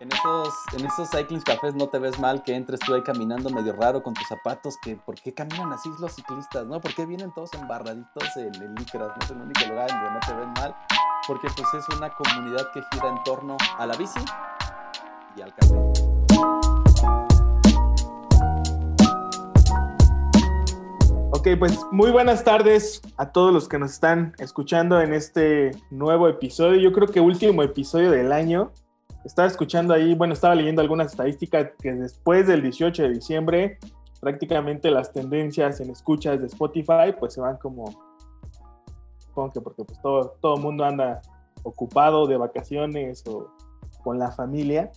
En esos, en esos cycling cafés no te ves mal que entres tú ahí caminando medio raro con tus zapatos, que ¿por qué caminan así los ciclistas, no? ¿Por qué vienen todos embarraditos en el licras? No es el único lugar donde no te ven mal, porque pues es una comunidad que gira en torno a la bici y al café. Ok, pues muy buenas tardes a todos los que nos están escuchando en este nuevo episodio. Yo creo que último episodio del año estaba escuchando ahí, bueno, estaba leyendo algunas estadísticas que después del 18 de diciembre, prácticamente las tendencias en escuchas de Spotify, pues se van como, supongo que porque pues todo, todo mundo anda ocupado de vacaciones o con la familia.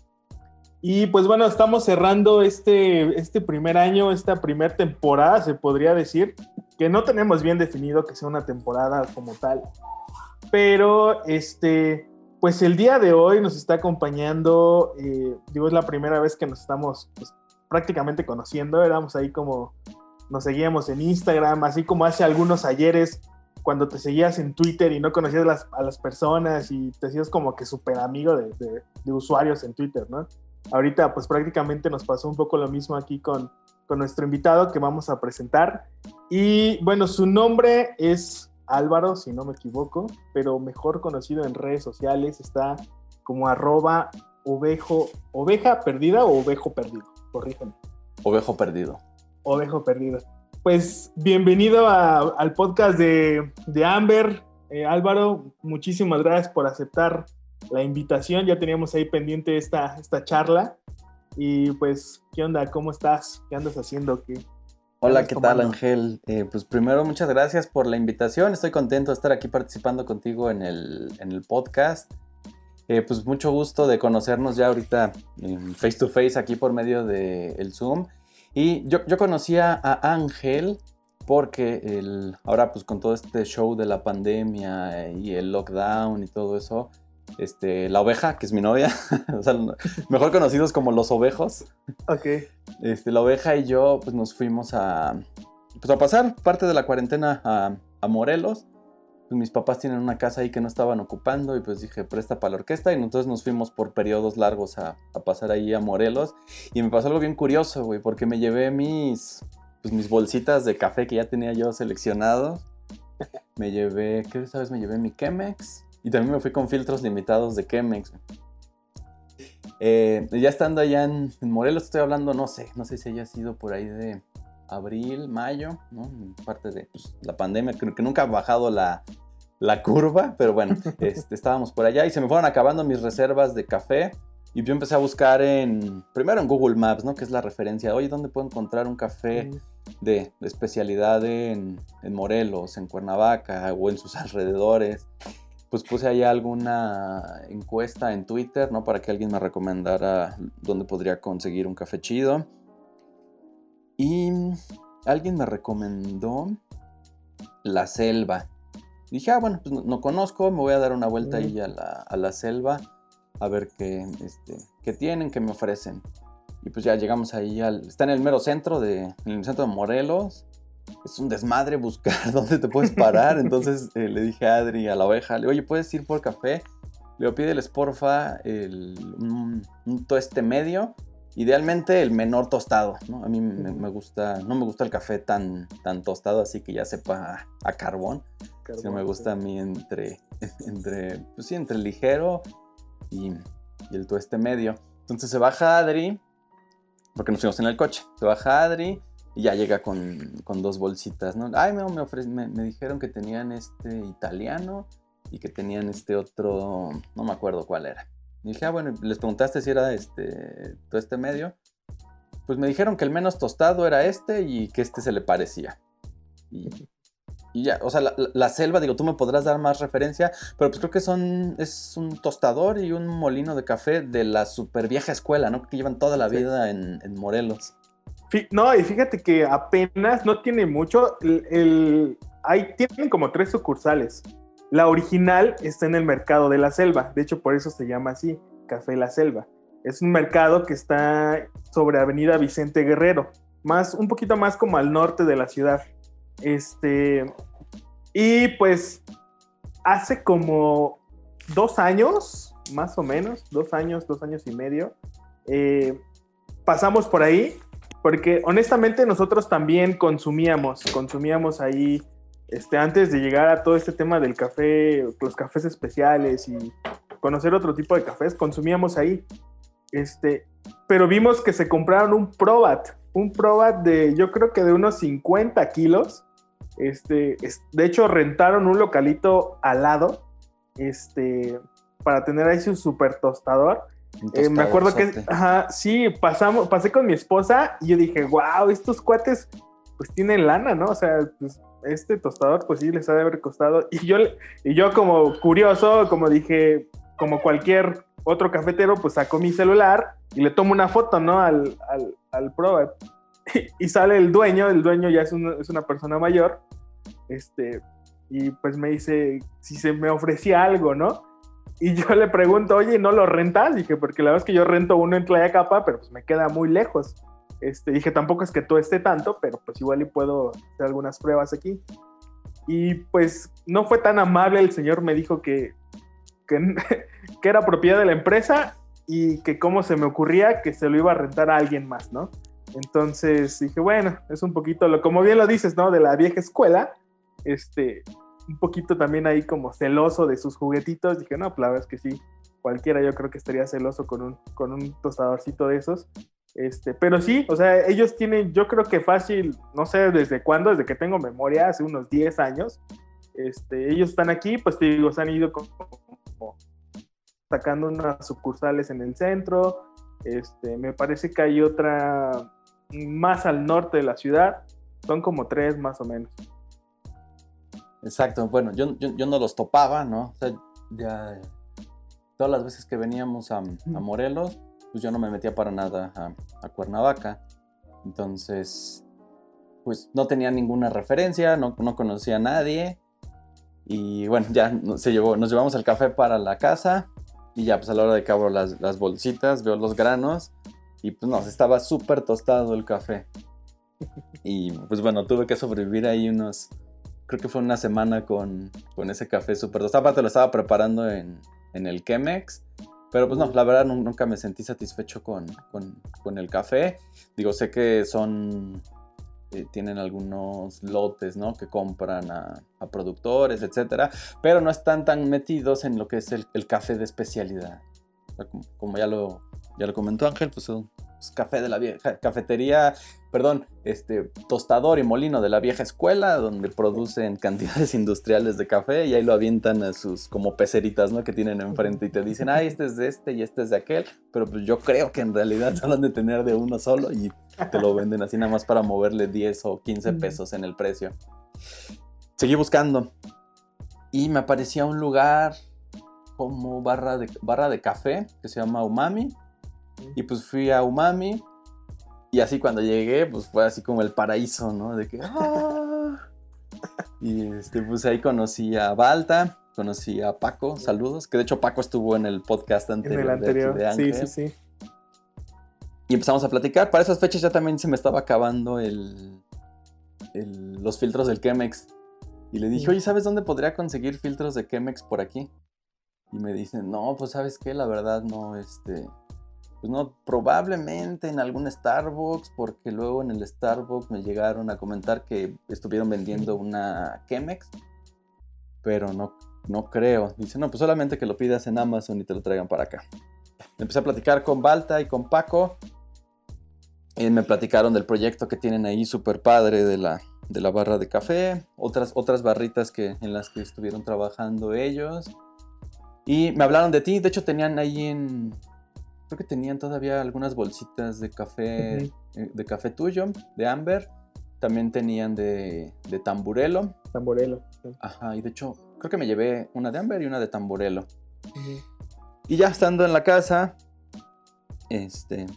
Y pues bueno, estamos cerrando este, este primer año, esta primera temporada, se podría decir, que no tenemos bien definido que sea una temporada como tal. Pero este, pues el día de hoy nos está acompañando, eh, digo, es la primera vez que nos estamos pues, prácticamente conociendo, éramos ahí como, nos seguíamos en Instagram, así como hace algunos ayeres cuando te seguías en Twitter y no conocías a las personas y te hacías como que súper amigo de, de, usuarios en Twitter, ¿no? Ahorita pues prácticamente nos pasó un poco lo mismo aquí con, con nuestro invitado que vamos a presentar. Y bueno, su nombre es Álvaro, si no me equivoco, pero mejor conocido en redes sociales está como arroba ovejo, oveja perdida o ovejo perdido, corrígeme. Ovejo perdido. Ovejo perdido. Pues bienvenido al podcast de, Amber. Eh, Álvaro, muchísimas gracias por aceptar la invitación. Ya teníamos ahí pendiente esta, esta charla. Y pues, ¿qué onda? ¿Cómo estás? ¿Qué andas haciendo? ¿Qué, Hola, ¿qué tal Ángel? Eh, pues primero muchas gracias por la invitación. Estoy contento de estar aquí participando contigo en el, podcast. Eh, pues mucho gusto de conocernos ya ahorita face to face aquí por medio del Zoom. Y yo, yo conocía a Ángel porque el, ahora pues con todo este show de la pandemia y el lockdown y todo eso, este, la oveja, que es mi novia, o sea, mejor conocidos como los ovejos. Ok. Este, la oveja y yo, pues nos fuimos a, pues, a pasar parte de la cuarentena a, Morelos. Pues, mis papás tienen una casa ahí que no estaban ocupando y pues dije, presta para la orquesta y entonces nos fuimos por periodos largos a, pasar ahí a Morelos. Y me pasó algo bien curioso, güey, porque me llevé mis, pues, mis bolsitas de café que ya tenía yo seleccionado. Me llevé, ¿qué sabes? Me llevé mi Chemex, y también me fui con filtros limitados de Chemex. Eh, ya estando allá en, Morelos, estoy hablando, no sé, no sé si haya sido por ahí de abril, mayo, ¿no? Parte de pues, la pandemia, creo que nunca ha bajado la, curva, pero bueno, este, estábamos por allá y se me fueron acabando mis reservas de café. Y yo empecé a buscar en, primero en Google Maps, ¿no? Que es la referencia. Oye, ¿dónde puedo encontrar un café de, especialidad en, en, Morelos, en Cuernavaca o en sus alrededores? Pues puse ahí alguna encuesta en Twitter, ¿no? Para que alguien me recomendara dónde podría conseguir un café chido. Y alguien me recomendó La Selva. dije, ah, bueno, pues no, conozco, me voy a dar una vuelta ahí a la, selva a ver qué, este, qué tienen, qué me ofrecen. Y pues ya llegamos ahí al... Está en el mero centro de, en el centro de Morelos es un desmadre buscar dónde te puedes parar. Entonces eh, le dije a Adri, a la oveja, le oye, ¿puedes ir por café? Le digo, pídeles porfa el, un, un toeste medio, idealmente el menor tostado, ¿no? A mí me, gusta, no me gusta el café tan, tan tostado, así que ya sepa a, carbón. carbón me gusta a mí entre, entre, pues sí, entre el ligero y, y el tueste medio. Entonces se baja Adri, porque nos fuimos en el coche, se baja Adri, y ya llega con, dos bolsitas, ¿no? Ay, me, me, me, dijeron que tenían este italiano y que tenían este otro, no me acuerdo cuál era. Y dije, ah, bueno, les preguntaste si era este, todo este medio. Pues me dijeron que el menos tostado era este y que este se le parecía. Y, ya, o sea, la, selva, digo, tú me podrás dar más referencia, pero pues creo que son, es un tostador y un molino de café de la super vieja escuela, ¿no? Que llevan toda la vida en, en Morelos. No, y fíjate que apenas no tiene mucho. El, hay, tienen como tres sucursales. La original está en el mercado de la selva. De hecho, por eso se llama así, Café La Selva. Es un mercado que está sobre Avenida Vicente Guerrero, más, un poquito más como al norte de la ciudad. Este, y pues hace como dos años más o menos, dos años, dos años y medio. Eh, pasamos por ahí, porque honestamente nosotros también consumíamos, consumíamos ahí, este, antes de llegar a todo este tema del café, los cafés especiales y conocer otro tipo de cafés, consumíamos ahí. Este, pero vimos que se compraron un Probat, un Probat de, yo creo que de unos 50 kilos. Este, de hecho, rentaron un localito al lado, este, para tener ahí su super tostador. Eh, me acuerdo que, ajá, sí, pasamos, pasé con mi esposa y yo dije, wow, estos cuates, pues tienen lana, ¿no? O sea, pues, este tostador, pues sí, les ha de haber costado. Y yo, y yo como curioso, como dije, como cualquier otro cafetero, pues sacó mi celular y le tomo una foto, ¿no? Al, al, al Y, sale el dueño, el dueño ya es, es una persona mayor, este, y pues me dice si se me ofrecía algo, ¿no? Y yo le pregunto, oye, ¿no lo rentas? Dije, porque la verdad es que yo rento uno en Capa, pero pues me queda muy lejos. Este, dije, tampoco es que tú esté tanto, pero pues igual y puedo hacer algunas pruebas aquí. Y pues no fue tan amable, el señor me dijo que, que, que era propiedad de la empresa y que cómo se me ocurría que se lo iba a rentar a alguien más, ¿no? Entonces dije, bueno, es un poquito, lo, como bien lo dices, ¿no? De la vieja escuela, este, un poquito también ahí como celoso de sus juguetitos. Dije, no, pues la verdad es que sí, cualquiera yo creo que estaría celoso con un, con un tostadorcito de esos. Este, pero sí, o sea, ellos tienen, yo creo que fácil, no sé desde cuándo, desde que tengo memoria, hace unos 10 años, este, ellos están aquí, pues te digo, se han ido como, sacando unas sucursales en el centro, este, me parece que hay otra más al norte de la ciudad, son como tres más o menos. Exacto, bueno, yo, yo, no los topaba, ¿no? O sea, ya todas las veces que veníamos a, Morelos, pues yo no me metía para nada a, Cuernavaca. Entonces, pues no tenía ninguna referencia, no, no conocía a nadie. Y bueno, ya se llevó, nos llevamos el café para la casa. Y ya, pues a la hora de que abro las, las bolsitas, veo los granos. Y pues no, estaba súper tostado el café. Y pues bueno, tuve que sobrevivir ahí unos, creo que fue una semana con, con ese café súper tostado. Aparte lo estaba preparando en, en, el Chemex. Pero pues no, la verdad nunca me sentí satisfecho con, con, con el café. Digo, sé que son eh, tienen algunos lotes, ¿no? Que compran a, a, productores, etcétera, pero no están tan metidos en lo que es el, el café de especialidad. como, como, ya lo, ya lo comentó Ángel, pues son pues, café de la vieja, cafetería, perdón, este, tostador y molino de la vieja escuela, donde producen cantidades industriales de café y ahí lo avientan a sus como peceritas, ¿no? Que tienen enfrente y te dicen, ah, este es de este y este es de aquel, pero pues yo creo que en realidad solo han de tener de uno solo y te lo venden así nada más para moverle 10 o 15 pesos en el precio. Seguí buscando y me aparecía un lugar como barra de, barra de café que se llama Umami y pues fui a Umami. Y así cuando llegué, pues fue así como el paraíso, ¿no? De que. ¡ah! Y este, pues ahí conocí a Balta, conocí a Paco, saludos. Que de hecho Paco estuvo en el podcast anterior. En el anterior, sí, sí, sí. Y empezamos a platicar. Para esas fechas ya también se me estaba acabando el, los filtros del Chemex. Y le dije, oye, ¿sabes dónde podría conseguir filtros de Chemex por aquí? Y me dicen, no, pues sabes qué, la verdad no, este, pues no, probablemente en algún Starbucks, porque luego en el Starbucks me llegaron a comentar que estuvieron vendiendo una Chemex, pero no, no creo. Dice, no, pues solamente que lo pidas en Amazon y te lo traigan para acá. Empecé a platicar con Balta y con Paco. Y me platicaron del proyecto que tienen ahí, súper padre, de la, de la barra de café. Otras, otras barritas que, en las que estuvieron trabajando ellos. Y me hablaron de ti. De hecho, tenían ahí en, creo que tenían todavía algunas bolsitas de café, eh, de café tuyo, de Amber. También tenían de, de tamburelo. Tamburelo. Ajá, y de hecho, creo que me llevé una de Amber y una de tamburelo. Y ya estando en la casa, este,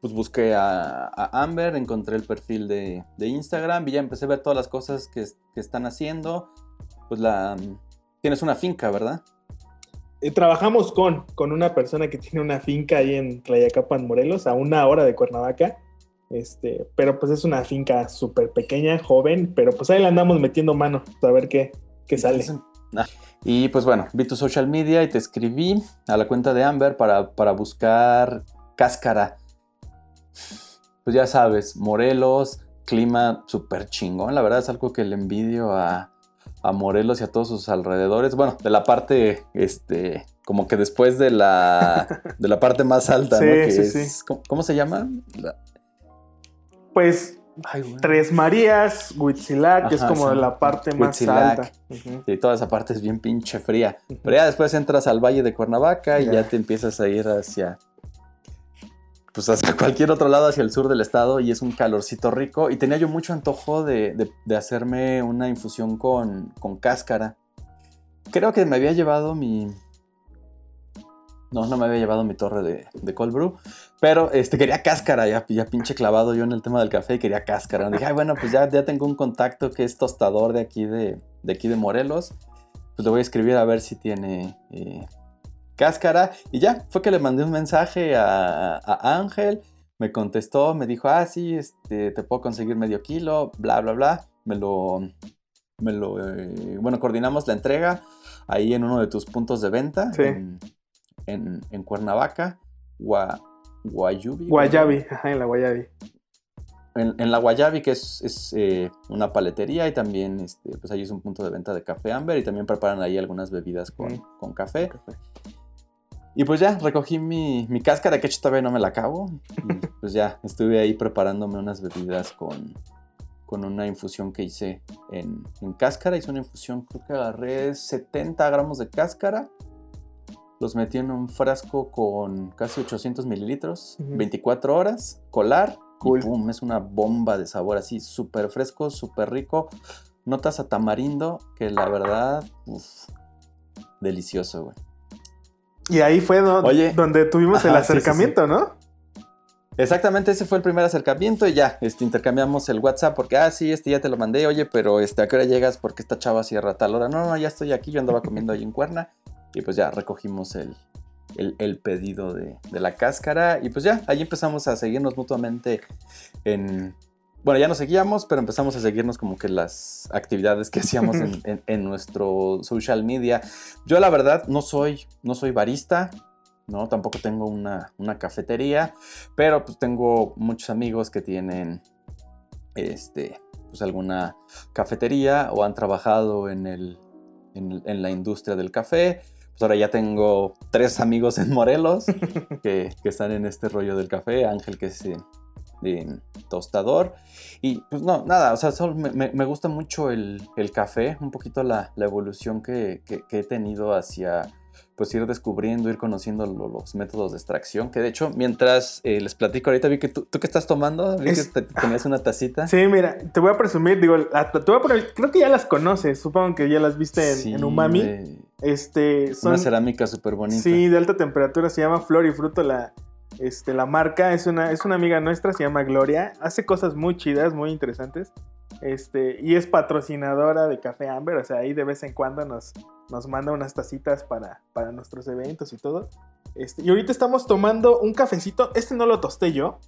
pues busqué a, Amber, encontré el perfil de, de, Instagram y ya empecé a ver todas las cosas que, que están haciendo. Pues la... Tienes una finca, ¿verdad? Eh, trabajamos con, con una persona que tiene una finca ahí en Tlayacapan, Morelos, a una hora de Cuernavaca. Este, pero pues es una finca súper pequeña, joven, pero pues ahí le andamos metiendo mano a ver qué, qué sale. Y pues bueno, vi tu social media y te escribí a la cuenta de Amber para, para buscar cáscara. Pues ya sabes, Morelos, clima súper chingón. La verdad es algo que le envidio a, a Morelos y a todos sus alrededores. Bueno, de la parte, este, como que después de la, de la parte más alta, Sí, ¿no? Que sí, es- sí. ¿cómo, cómo se llama? La- Pues Ay. Tres Marías, Huitzilac, que es como sí. la parte más Huitzilac. alta. Ujú. Sí, toda esa parte es bien pinche fría. Pero ya después entras al Valle de Cuernavaca y ya te empiezas a ir hacia. Pues hacia cualquier otro lado, hacia el sur del estado, y es un calorcito rico. Y tenía yo mucho antojo de, de- de hacerme una infusión con, con cáscara. Creo que me había llevado mi. No, no me había llevado mi torre de, de cold brew. Pero este, quería cáscara, ya, ya pinche clavado yo en el tema del café y quería cáscara. Dije, ay, bueno, pues ya, ya tengo un contacto que es tostador de aquí de, de aquí de Morelos. Pues le voy a escribir a ver si tiene eh, cáscara. Y ya, fue que le mandé un mensaje a, a Ángel. Me contestó, me dijo, ah, sí, este, te puedo conseguir medio kilo, bla, bla, bla. Me lo, me lo, eh, bueno, coordinamos la entrega ahí en uno de tus puntos de venta. Sí. En, en, en Cuernavaca, Gua, Guayubi. Guayabi, ajá, en la Guayabi. En, en la Guayabi, que es, es, eh, una paletería y también, este, pues ahí es un punto de venta de café Amber y también preparan ahí algunas bebidas con, con café. Y pues ya, recogí mi, mi cáscara, que hecho todavía no me la acabo. Y pues ya, estuve ahí preparándome unas bebidas con, con una infusión que hice en, en cáscara. Hice una infusión, creo que agarré 70 gramos de cáscara. Los metí en un frasco con casi 800 mililitros, Ujú. 24 horas, colar. Cool. Y pum, es una bomba de sabor así, súper fresco, súper rico. Notas a tamarindo, que la verdad, uf, delicioso, güey. Y ahí fue do- Oye. donde tuvimos el Ajá, sí, sí, sí. acercamiento, ¿no? Exactamente, ese fue el primer acercamiento y ya, este, intercambiamos el WhatsApp porque, ah, sí, este ya te lo mandé, oye, pero este, ¿a qué hora llegas? Porque esta chava cierra a tal hora. No, no, ya estoy aquí, yo andaba comiendo ahí en Cuerna y pues ya recogimos el, el, el pedido de, de la cáscara y pues ya, ahí empezamos a seguirnos mutuamente en... Bueno, ya nos seguíamos, pero empezamos a seguirnos como que las actividades que hacíamos en, en- en nuestro social media. Yo la verdad no soy, no soy barista, ¿no? Tampoco tengo una, una cafetería, pero pues tengo muchos amigos que tienen este, pues alguna cafetería o han trabajado en, el, en, en la industria del café. Pues ahora ya tengo tres amigos en Morelos que, que están en este rollo del café. Ángel que es tostador. Y pues no, nada, o sea, solo me, me- me gusta mucho el, el café, un poquito la, la evolución que, que- que he tenido hacia pues ir descubriendo, ir conociendo lo- los métodos de extracción, que de hecho, mientras eh, les platico ahorita, vi que tú, ¿tú qué estás tomando, vi Es- que te- tenías una tacita. Sí, mira, te voy a presumir, digo, la- te voy a poner, creo que ya las conoces, supongo que ya las viste en, Sí, en Umami. de- Este, son, Una cerámica súper bonita. sí, de alta temperatura, se llama Flor y Fruto la, este, la marca, es una, es una amiga nuestra, se llama Gloria, hace cosas muy chidas, muy interesantes, este, y es patrocinadora de Café Amber, o sea, ahí de vez en cuando nos, nos manda unas tacitas para, para nuestros eventos y todo. Este, y ahorita estamos tomando un cafecito, este no lo tosté yo,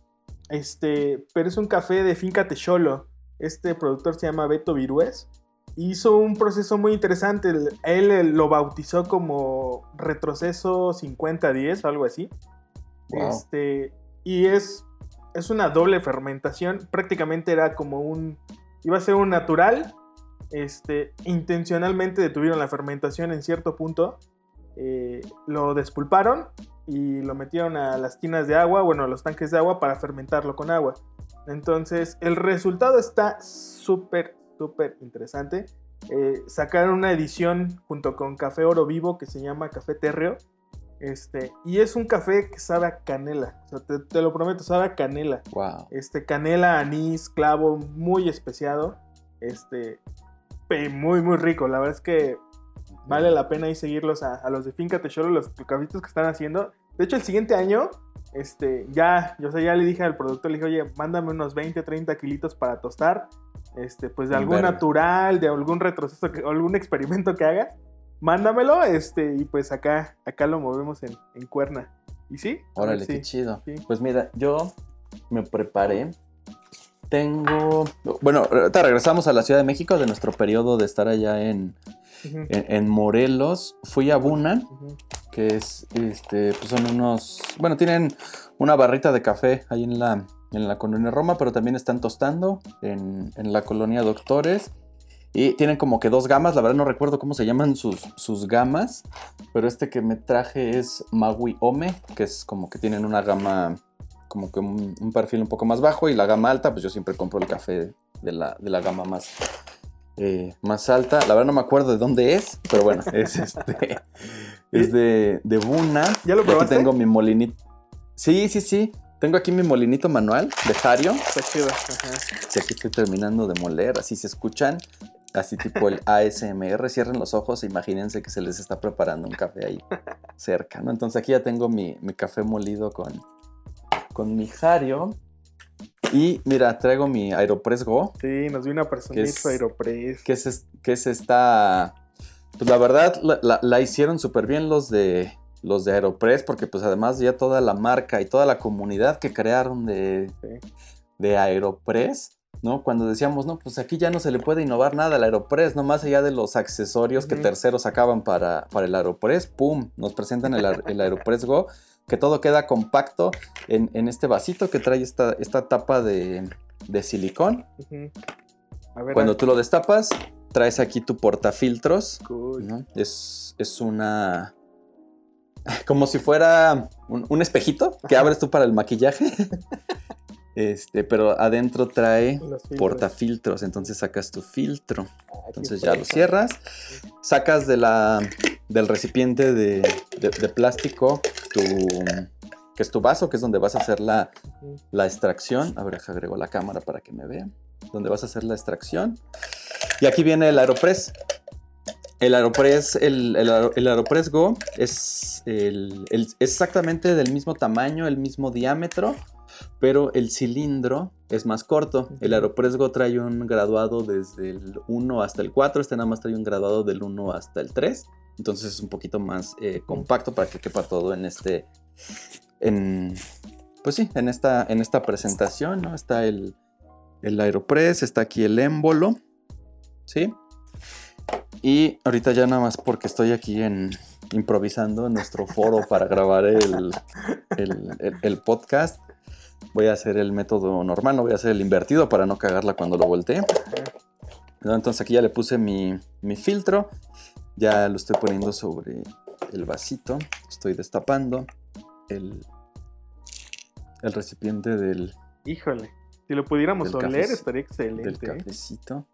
este, pero es un café de Finca Techolo. Este productor se llama Beto Virués. Hizo un proceso muy interesante. Él, lo bautizó como retroceso 50-10 o algo así. Este, y es, es una doble fermentación. Prácticamente era como un. Iba a ser un natural. Este, intencionalmente detuvieron la fermentación en cierto punto. eh, lo despulparon y lo metieron a las tinas de agua, bueno, a los tanques de agua para fermentarlo con agua. Entonces, el resultado está súper, súper interesante. Eh, sacaron una edición junto con Café Oro Vivo que se llama Café Terreo. Este, y es un café que sabe a canela. O sea, te, te lo prometo, sabe a canela. Wow. Este, canela, anís, clavo, muy especiado. Este, muy, muy rico. La verdad es que vale la pena ahí seguirlos a, a los de Finca Techolo, los cafitos que están haciendo. De hecho, el siguiente año, este, ya, yo sé, ya le dije al productor, le dije, oye, mándame unos 20, 30 kilitos para tostar. Este, pues de algún verde. natural, de algún retroceso, que- algún experimento que haga. Mándamelo, este, y pues acá, acá lo movemos en, en cuerna. ¿Y sí? Órale, qué chido. sí. Pues mira, yo me preparé. Tengo. Bueno, ahorita regresamos a la Ciudad de México de nuestro periodo de estar allá en, en, en Morelos. Fui a Buna, que es, este, pues son unos, bueno, tienen una barrita de café ahí en la, en la colonia Roma, pero también están tostando en, en la colonia Doctores. Y tienen como que dos gamas, la verdad no recuerdo cómo se llaman sus, sus gamas, pero este que me traje es Maui Ome, que es como que tienen una gama, como que un, un perfil un poco más bajo, y la gama alta, pues yo siempre compro el café de la, de la gama más, eh, más alta. La verdad no me acuerdo de dónde es, pero bueno, es este. Es de, de Buna. ¿Ya lo Y aquí probaste? tengo mi molinito. Sí, sí, sí. Tengo aquí mi molinito manual de Hario. Está chido. Ajá. Y aquí estoy terminando de moler. Así se escuchan. Así tipo el ASMR. Cierren los ojos e imagínense que se les está preparando un café ahí cerca, ¿no? Entonces aquí ya tengo mi, mi café molido con, con mi Hario. Y mira, traigo mi Aeropress Go. Sí, nos vino a presumir ¿Qué es? Aeropress. que es, es- que es esta... Pues la verdad la, la- la hicieron súper bien los de, los de Aeropress porque pues además ya toda la marca y toda la comunidad que crearon de, Sí. de Aeropress, ¿no? Cuando decíamos, no, pues aquí ya no se le puede innovar nada al Aeropress, no más allá de los accesorios que terceros sacaban para, para el Aeropress, ¡pum! Nos presentan el, el Aeropress Go, que todo queda compacto en, en este vasito que trae esta, esta tapa de, de silicón. Ujú. A ver, Cuando tú lo destapas, traes aquí tu portafiltros. cool. ¿no? Es, es una... Como si fuera un, un espejito que abres tú para el maquillaje. Este, pero adentro trae portafiltros, entonces sacas tu filtro. Ah, Entonces ya lo cierras, sacas de la, del recipiente de, de- de plástico tu, que es tu vaso, que es donde vas a hacer la, extracción. A ver, agrego la cámara para que me vean. Donde vas a hacer la extracción. Y aquí viene el Aeropress. El Aeropress, el, el Aero- el Aeropress Go es, el- el- es exactamente del mismo tamaño, el mismo diámetro, pero el cilindro es más corto. El Aeropress Go trae un graduado desde el 1 hasta el 4, este nada más trae un graduado del 1 hasta el 3. Entonces es un poquito más eh, compacto para que quepa todo en este. En, pues sí, en esta, en esta presentación, ¿no? Está el, el Aeropress, está aquí el émbolo. ¿Sí? Y ahorita ya nada más porque estoy aquí en improvisando en nuestro foro para grabar el, el- el- el podcast. Voy a hacer el método normal, no voy a hacer el invertido para no cagarla cuando lo voltee. Entonces aquí ya le puse mi, mi filtro. Ya lo estoy poniendo sobre el vasito. Estoy destapando el, el recipiente del, Híjole. Si lo pudiéramos Del oler, café- estaría del excelente. ¿eh? cafecito.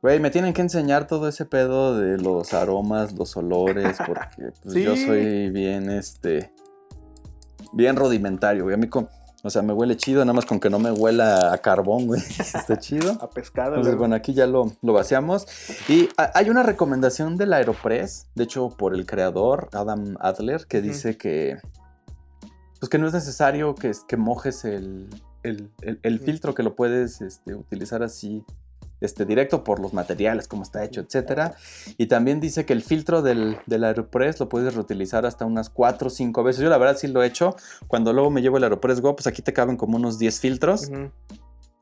Güey, me tienen que enseñar todo ese pedo de los aromas, los olores, porque pues, yo soy bien, este, bien rudimentario, güey. A mí, con, o sea, me huele chido, nada más con que no me huela a carbón, güey. Está chido. A pescado. Entonces, bueno, aquí ya lo, lo vaciamos. Y ha- hay una recomendación del Aeropress, de hecho, por el creador, Adam Adler, que dice que, pues que no es necesario que, que mojes el, el- el- filtro, que lo puedes este, utilizar así este, directo por los materiales, cómo está hecho, etcétera. Y también dice que el filtro del, del Aeropress lo puedes reutilizar hasta unas 4 o 5 veces. Yo la verdad sí lo he hecho. Cuando luego me llevo el Aeropress Go, pues aquí te caben como unos 10 filtros. Ujú.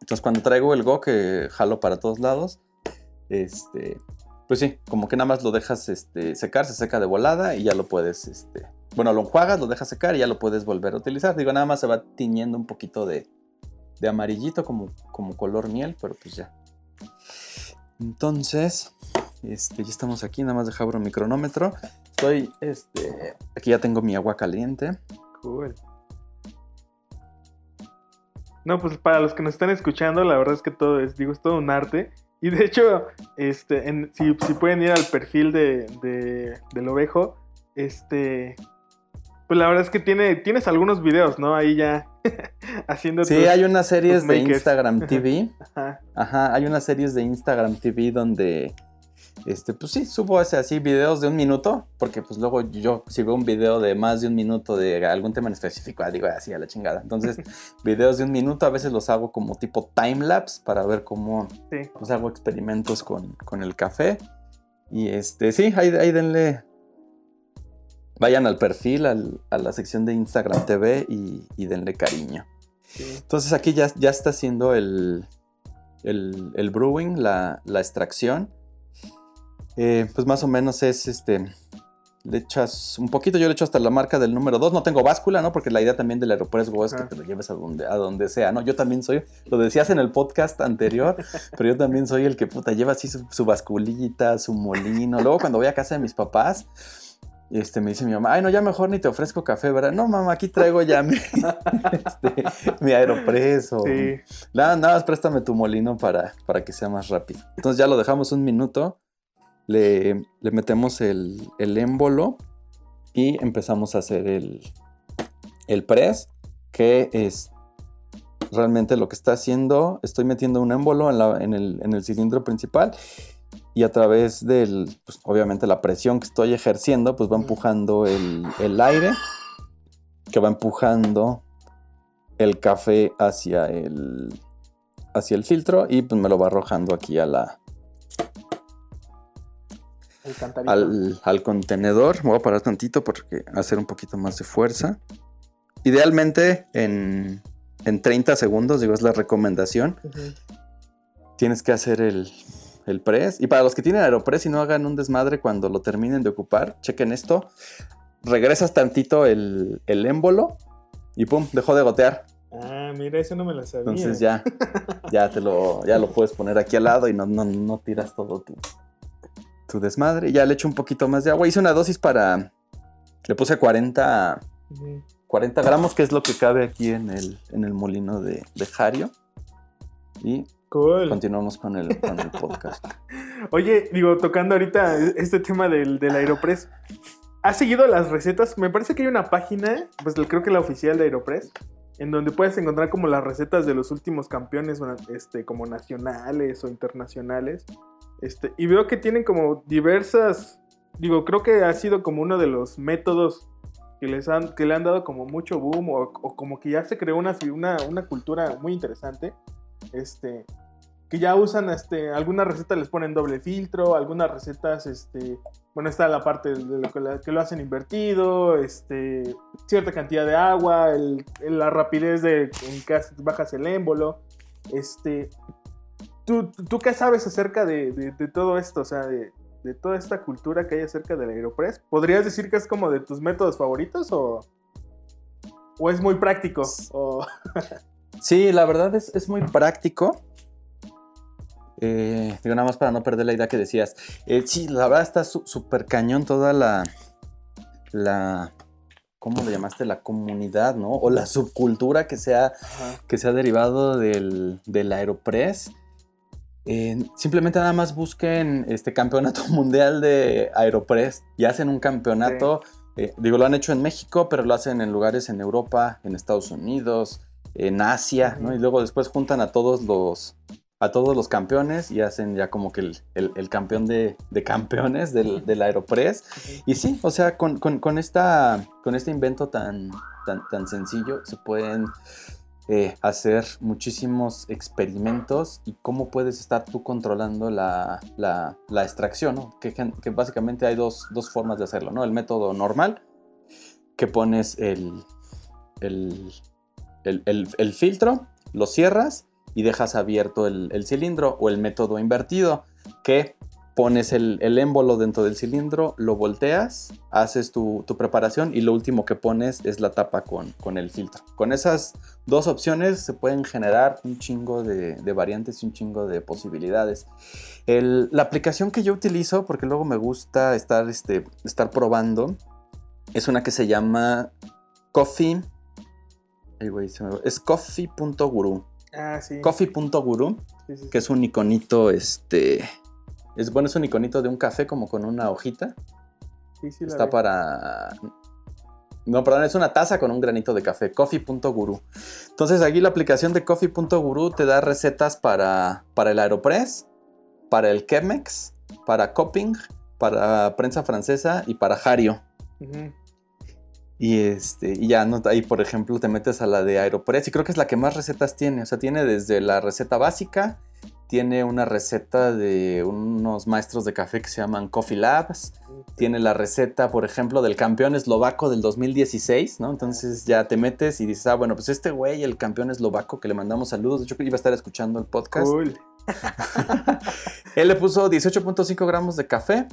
Entonces cuando traigo el Go, que jalo para todos lados, este, pues sí, como que nada más lo dejas este, secar, se seca de volada y ya lo puedes, este, bueno, lo enjuagas, lo dejas secar y ya lo puedes volver a utilizar. Digo, nada más se va tiñendo un poquito de, de amarillito como, como color miel, pero pues ya. Entonces, este, ya estamos aquí, nada más deja abro mi cronómetro. Estoy, este, aquí ya tengo mi agua caliente. Cool. No, pues para los que nos están escuchando, la verdad es que todo es, digo, es todo un arte. Y de hecho, este, si, pueden ir al perfil de- del ovejo, este, pues la verdad es que tiene, tienes algunos videos, ¿no? Ahí ya haciendo Sí, tus- hay unas series de. Instagram TV. Ajá. Ajá, hay unas series de Instagram TV donde, este, pues sí, subo ese así videos de un minuto, porque pues luego yo si veo un video de más de un minuto de algún tema en específico, ah, digo así a la chingada. Entonces, videos de un minuto a veces los hago como tipo timelapse para ver cómo Sí. pues hago experimentos con, con el café. Y este, sí, ahí, ahí denle, vayan al perfil, al- a la sección de Instagram TV y, y denle cariño. sí. Entonces aquí ya, ya está haciendo el, el, el brewing, la, la extracción. Eh, pues más o menos es este. Le echas un poquito, yo le echo hasta la marca del número 2. No tengo báscula, ¿no? Porque la idea también del aeropuerto es que te lo lleves a donde, a donde sea, ¿no? Yo también soy, lo decías en el podcast anterior, pero yo también soy el que puta lleva así su, su basculita, su molino. Luego cuando voy a casa de mis papás, este, me dice mi mamá, ay, no, ya mejor ni te ofrezco café, ¿verdad? No, mamá, aquí traigo ya mi, este, mi aeropreso. Sí. Nada, nada más préstame tu molino para, para que sea más rápido. Entonces ya lo dejamos un minuto, le, le metemos el, el émbolo y empezamos a hacer el, el press, que es realmente lo que está haciendo, estoy metiendo un émbolo en, la- en el, en el cilindro principal y a través del, pues, obviamente la presión que estoy ejerciendo, pues va empujando el, el aire, que va empujando el café hacia el, hacia el filtro y pues me lo va arrojando aquí a la, El al, al contenedor. Me voy a parar tantito porque hacer un poquito más de fuerza. Idealmente en, en 30 segundos, digo, es la recomendación. Tienes que hacer el, el press. Y para los que tienen aeropress y no hagan un desmadre cuando lo terminen de ocupar, chequen esto. Regresas tantito el, el émbolo y pum, dejó de gotear. Ah, mira, eso no me lo sabía. Entonces ya, ya te lo, ya lo puedes poner aquí al lado y no, no, no tiras todo tu, tu desmadre. Y ya le echo un poquito más de agua. Hice una dosis para. Le puse 40, Ujú. 40 gramos, que es lo que cabe aquí en el, en el molino de, de Jario. Y Cool. continuamos con el, con el podcast. Oye, digo, tocando ahorita este tema del, del Aeropress, ¿has seguido las recetas? Me parece que hay una página, pues creo que la oficial de Aeropress, en donde puedes encontrar como las recetas de los últimos campeones, este, como nacionales o internacionales. Este, y veo que tienen como diversas, digo, creo que ha sido como uno de los métodos que, les han, que le han dado como mucho boom o, o como que ya se creó una, una, una cultura muy interesante. Este, que ya usan este, algunas recetas les ponen doble filtro, algunas recetas, este, bueno, está la parte de lo que, la- que lo hacen invertido, este, cierta cantidad de agua, el- la rapidez de en que bajas el émbolo, este, ¿tú, tú qué sabes acerca de, de- de todo esto? O sea, de, de toda esta cultura que hay acerca del Aeropress. ¿Podrías decir que es como de tus métodos favoritos o, o es muy práctico? O, Sí, la verdad es, es muy práctico. Eh, digo, nada más para no perder la idea que decías. Eh, sí, la verdad está su- súper cañón toda la. La. ¿Cómo le llamaste? La comunidad, ¿no? O la subcultura que se ha, Ajá. que se ha derivado del, del Aeropress. Eh, simplemente nada más busquen este campeonato mundial de Aeropress y hacen un campeonato. digo, lo han hecho en México, pero lo hacen en lugares en Europa, en Estados Unidos, en Asia, ¿no? Y luego después juntan a todos los a todos los campeones y hacen ya como que el, el- el campeón de, de campeones del, del Aeropress. Y sí, o sea, con, con- con esta, con este invento tan, tan, tan sencillo se pueden eh, hacer muchísimos experimentos y cómo puedes estar tú controlando la, la- la extracción, ¿no? Que, que básicamente hay dos, dos formas de hacerlo, ¿no? El método normal, que pones el, el, el- el- filtro, lo cierras y dejas abierto el, cilindro, o el método invertido, que pones el, el émbolo dentro del cilindro, lo volteas, haces tu, tu preparación y lo último que pones es la tapa con, con el filtro. Con esas dos opciones se pueden generar un chingo de, variantes y un chingo de posibilidades. La aplicación que yo utilizo, porque luego me gusta estar, este, estar probando, es una que se llama Coffee. Ay, güey, se me va- Es coffee.guru. Ah, sí. Coffee.guru Sí, sí, sí. que es un iconito, este... Es, bueno, es un iconito de un café como con una hojita. Sí, sí, la Está vi. para... No, perdón, es una taza con un granito de café, coffee.guru. Entonces aquí la aplicación de coffee.guru te da recetas para, para el Aeropress, para el Chemex, para Copping, para prensa francesa y para Hario. Y, este, y ya, ¿no? ahí por ejemplo te metes a la de Aeropress y creo que es la que más recetas tiene. O sea, tiene desde la receta básica, tiene una receta de unos maestros de café que se llaman Coffee Labs, tiene la receta, por ejemplo, del campeón eslovaco del 2016, ¿no? Entonces ya te metes y dices, ah, bueno, pues este güey, el campeón eslovaco que le mandamos saludos, de hecho iba a estar escuchando el podcast, Cool. Él le puso 18.5 gramos de café,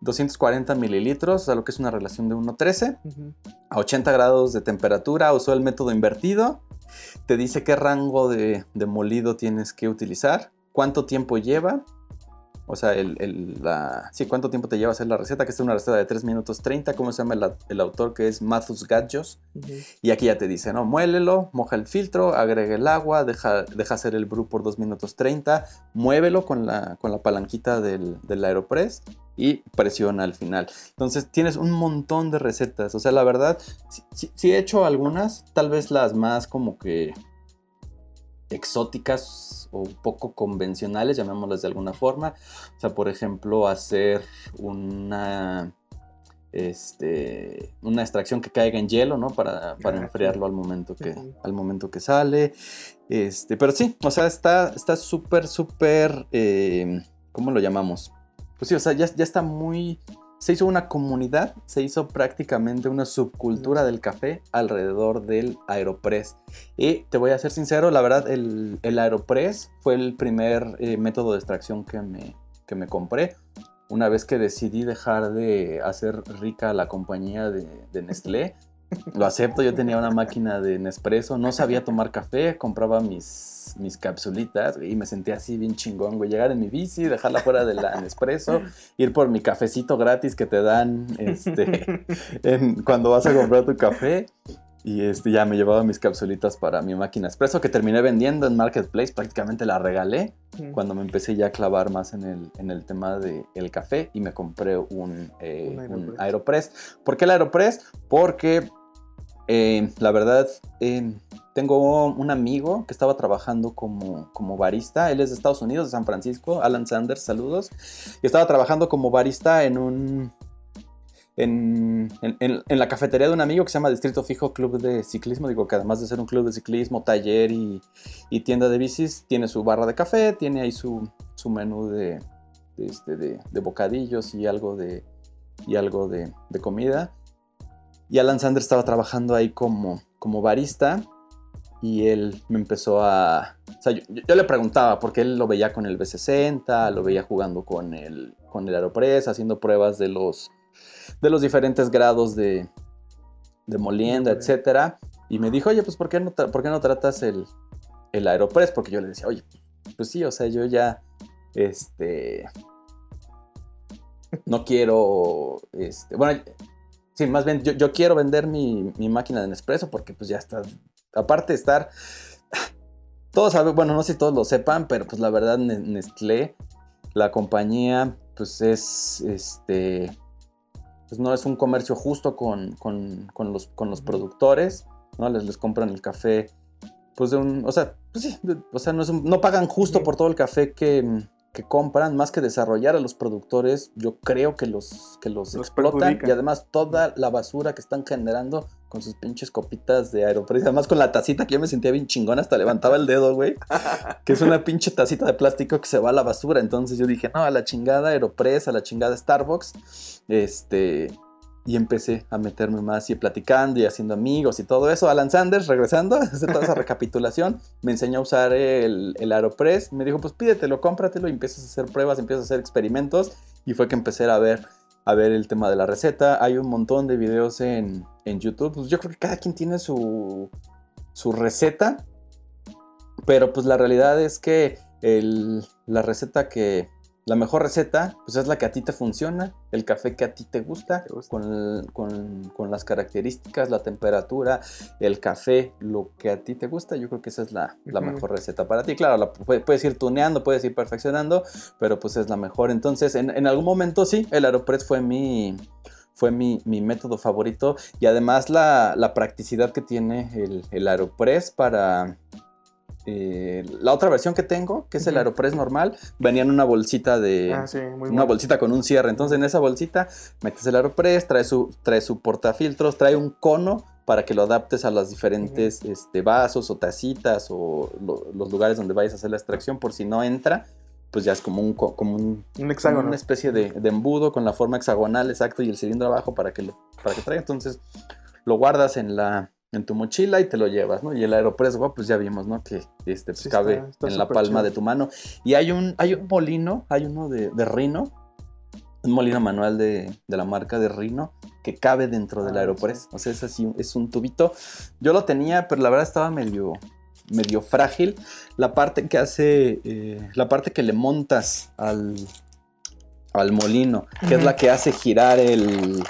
240 mililitros, o sea, lo que es una relación de 1.13, a 80 grados de temperatura, usó el método invertido, te dice qué rango de, de molido tienes que utilizar, cuánto tiempo lleva, o sea, el, la, sí, ¿cuánto tiempo te lleva hacer la receta? Que es una receta de 3 minutos 30. ¿Cómo se llama el, autor? Que es Mathus Gadjos. Y aquí ya te dice, ¿no? Muélelo, moja el filtro, agrega el agua, deja, deja hacer el brew por 2 minutos 30, muévelo con la, con la palanquita del, del Aeropress y presiona al final. Entonces tienes un montón de recetas. O sea, la verdad, sí he hecho algunas, tal vez las más como que exóticas o poco convencionales, llamémoslas de alguna forma. O sea, por ejemplo, hacer una, este, una extracción que caiga en hielo, ¿no? Para, para ah, enfriarlo al momento que, al momento que sale. Este, pero sí, o sea, está súper, súper, eh, ¿cómo lo llamamos? Pues sí, o sea, ya, ya está muy se hizo una comunidad, se hizo prácticamente una subcultura del café alrededor del Aeropress. Y te voy a ser sincero, la verdad, el, Aeropress fue el primer eh, método de extracción que me, que me compré. Una vez que decidí dejar de hacer rica la compañía de, de Nestlé, lo acepto, yo tenía una máquina de Nespresso, no sabía tomar café, compraba mis, mis capsulitas y me sentía así bien chingón, güey. Llegar en mi bici, dejarla fuera de la Nespresso, ir por mi cafecito gratis que te dan este, cuando vas a comprar tu café. Y este, ya me llevaba mis capsulitas para mi máquina Espresso que terminé vendiendo en Marketplace, prácticamente la regalé cuando me empecé ya a clavar más en el, en el tema del el café y me compré un, eh, un, Aeropress. ¿Por qué el Aeropress? Porque eh, la verdad, eh, tengo un amigo que estaba trabajando como, como barista. Él es de Estados Unidos, de San Francisco. Alan Sanders, saludos. Y estaba trabajando como barista en un. En, la cafetería de un amigo que se llama Distrito Fijo Club de Ciclismo. Digo que además de ser un club de ciclismo, taller y, tienda de bicis, tiene su barra de café, tiene ahí su, menú de, este, de, bocadillos y algo de, y algo de comida. Y Alan Sanders estaba trabajando ahí como, como barista y él me empezó a... O sea, yo, le preguntaba, porque él lo veía con el B60, lo veía jugando con el, con el Aeropress, haciendo pruebas de los, de los diferentes grados de, de molienda, etc. Y me dijo, oye, pues ¿por qué no, por qué no tratas el, el Aeropress? Porque yo le decía, oye, pues sí, o sea, yo ya, este... No quiero, este, bueno, Sí, más bien, yo, quiero vender mi, máquina de Nespresso porque pues ya está. Aparte de estar. Todos saben, bueno, no sé si todos lo sepan, pero pues la verdad Nestlé, la compañía, pues es este. Pues no es un comercio justo con, los, con los productores, ¿no? Les, les compran el café, pues de un. O sea, pues sí, o sea, no, no pagan justo por todo el café que, que compran, más que desarrollar a los productores, yo creo que los, que los, explotan y además toda la basura que están generando con sus pinches copitas de Aeropress, además con la tacita que yo me sentía bien chingón, hasta levantaba el dedo, güey, que es una pinche tacita de plástico que se va a la basura, entonces yo dije, no, a la chingada Aeropress, a la chingada Starbucks, este, y empecé a meterme más y platicando y haciendo amigos y todo eso. Alan Sanders, regresando, de toda esa recapitulación, me enseñó a usar el, el Aeropress. Me dijo, pues pídetelo, cómpratelo y empiezas a hacer pruebas, empiezas a hacer experimentos. Y fue que empecé a ver, a ver el tema de la receta. Hay un montón de videos en, en YouTube. Pues yo creo que cada quien tiene su, su receta. Pero pues la realidad es que el, la receta que, la mejor receta, pues es la que a ti te funciona, el café que a ti te gusta, Con, las características, la temperatura, el café, lo que a ti te gusta, yo creo que esa es la, mejor receta para ti. Claro, la, puedes ir tuneando, puedes ir perfeccionando, pero pues es la mejor. Entonces, en, algún momento sí, el Aeropress fue mi, fue mi, método favorito y además la, practicidad que tiene el, el Aeropress para eh, la otra versión que tengo, que es el Aeropress normal, venía en una bolsita de. Ah, una bolsita con un cierre. Entonces, en esa bolsita metes el Aeropress, trae su, trae su portafiltros, trae un cono para que lo adaptes a los diferentes este, vasos o tacitas o los lugares donde vayas a hacer la extracción, por si no entra. Pues ya es como un, como un, hexágono. una especie de, embudo con la forma hexagonal exacto y el cilindro abajo para que, lo, para que traiga. Entonces lo guardas en la, en tu mochila y te lo llevas, ¿no? Y el Aeropress Go, pues ya vimos, ¿no? Que este, pues, Sí, cabe está- está en la palma chido. de tu mano. Y hay un, hay un molino, hay uno de, de Rino, un molino manual de, de la marca de Rino, que cabe dentro del Ah, Aeropress. O sea, es así, es un tubito. Yo lo tenía, pero la verdad estaba medio, medio frágil. La parte que hace, eh, la parte que le montas al, al molino, que es Ujú. la que hace girar el,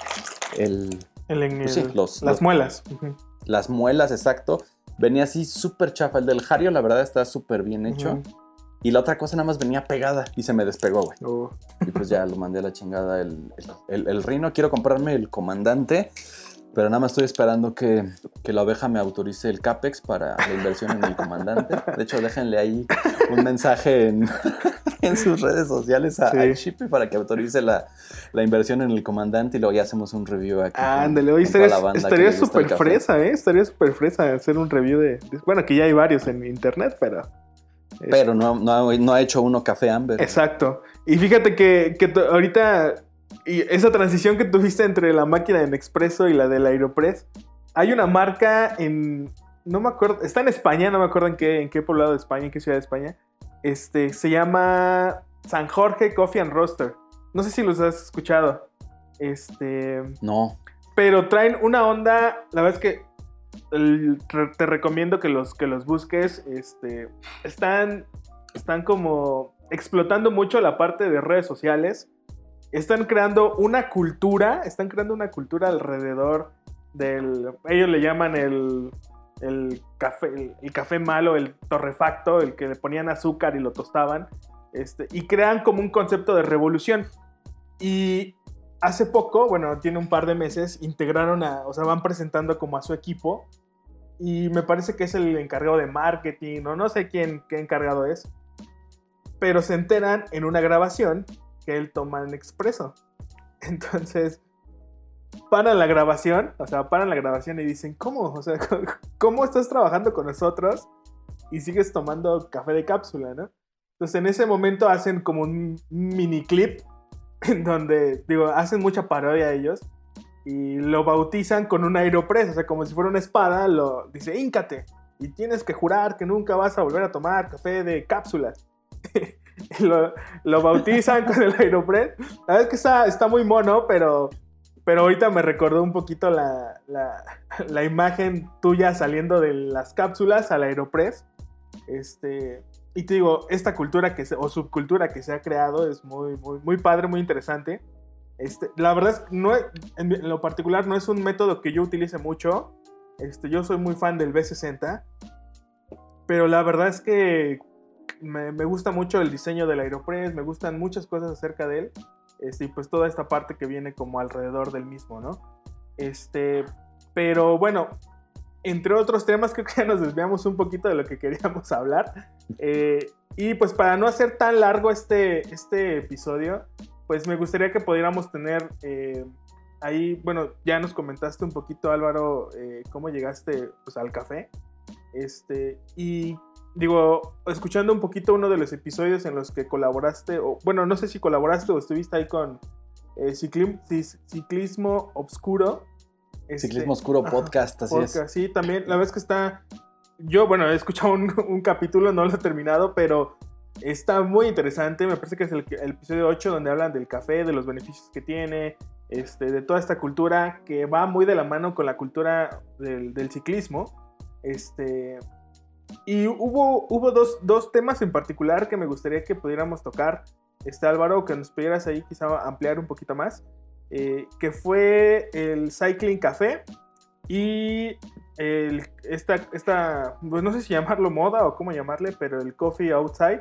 el, El- Pues sí, los- las los- muelas. Ujú. Las muelas, exacto. Venía así súper chafa. El del Hario, la verdad, está súper bien hecho. Y la otra cosa nada más venía pegada y se me despegó, güey. Oh. Y pues ya lo mandé a la chingada el, el, el- el Rino. Quiero comprarme el comandante, pero nada más estoy esperando que, que la oveja me autorice el CAPEX para la inversión en el comandante. De hecho, déjenle ahí un mensaje en, en sus redes sociales a, Sí. Shippy para que autorice la, la inversión en el comandante y luego ya hacemos un review aquí. Ándale, hoy estaría súper fresa, ¿eh? Estaría súper fresa hacer un review de, de- Bueno, que ya hay varios en internet, pero... Pero no, no, ha- no ha hecho uno café Amber. Exacto. Y fíjate que, que ahorita, y esa transición que tuviste entre la máquina en Expreso y la del Aeropress, hay una marca en, no me acuerdo, está en España, no me acuerdo en qué, en qué poblado de España, en qué ciudad de España, este, se llama San Jorge Coffee and Roaster. No sé si los has escuchado. Este, No. pero traen una onda, la verdad es que el- te recomiendo que los, que los busques. Este, están, están como explotando mucho la parte de redes sociales. Están creando una cultura, están creando una cultura alrededor del... Ellos le llaman el, el café, el, el café malo, el torrefacto, el que le ponían azúcar y lo tostaban. Este, y crean como un concepto de revolución. Y hace poco, bueno, tiene un par de meses, integraron a, o sea, van presentando como a su equipo. Y me parece que es el encargado de marketing, o no sé quién, qué encargado es. Pero se enteran en una grabación que él toma en expreso. Entonces, paran la grabación, o sea, paran la grabación y dicen, ¿cómo? O sea, ¿cómo estás trabajando con nosotros y sigues tomando café de cápsula, no? Entonces, en ese momento hacen como un mini clip en donde, digo, hacen mucha parodia a ellos y lo bautizan con un aeropress, o sea, como si fuera una espada, lo dice, íncate y tienes que jurar que nunca vas a volver a tomar café de cápsulas. Lo, lo bautizan con el aeropress. La verdad es que está, está muy mono, pero, pero ahorita me recordó un poquito la, la, la imagen tuya saliendo de las cápsulas al aeropress. Este, y te digo, esta cultura que se, o subcultura que se ha creado es muy, muy, muy padre, muy interesante. Este, la verdad es que no, en lo particular no es un método que yo utilice mucho. Este, yo soy muy fan del B60. Pero la verdad es que me, gusta mucho el diseño del Aeropress, me gustan muchas cosas acerca de él. Este, y pues toda esta parte que viene como alrededor del mismo, ¿no? Este, pero bueno, entre otros temas, creo que ya nos desviamos un poquito de lo que queríamos hablar. Eh, y pues para no hacer tan largo este, este episodio, pues me gustaría que pudiéramos tener eh, ahí, bueno, ya nos comentaste un poquito Álvaro, eh, cómo llegaste pues, al café. Este, y digo, escuchando un poquito uno de los episodios en los que colaboraste, o bueno, no sé si colaboraste o estuviste ahí con eh, Cis- Ciclismo Obscuro. Este, Ciclismo Oscuro Podcast, así es. sí, también, la verdad es que está, yo, bueno, he escuchado un, un capítulo, no lo he terminado, pero está muy interesante, me parece que es el, el episodio 8 donde hablan del café, de los beneficios que tiene, este, de toda esta cultura que va muy de la mano con la cultura del, del ciclismo. Este, y hubo, hubo dos, dos temas en particular que me gustaría que pudiéramos tocar, este Álvaro, que nos pudieras ahí quizá ampliar un poquito más, eh, que fue el Cycling Café y el, esta, esta, pues no sé si llamarlo moda o cómo llamarle, pero el Coffee Outside,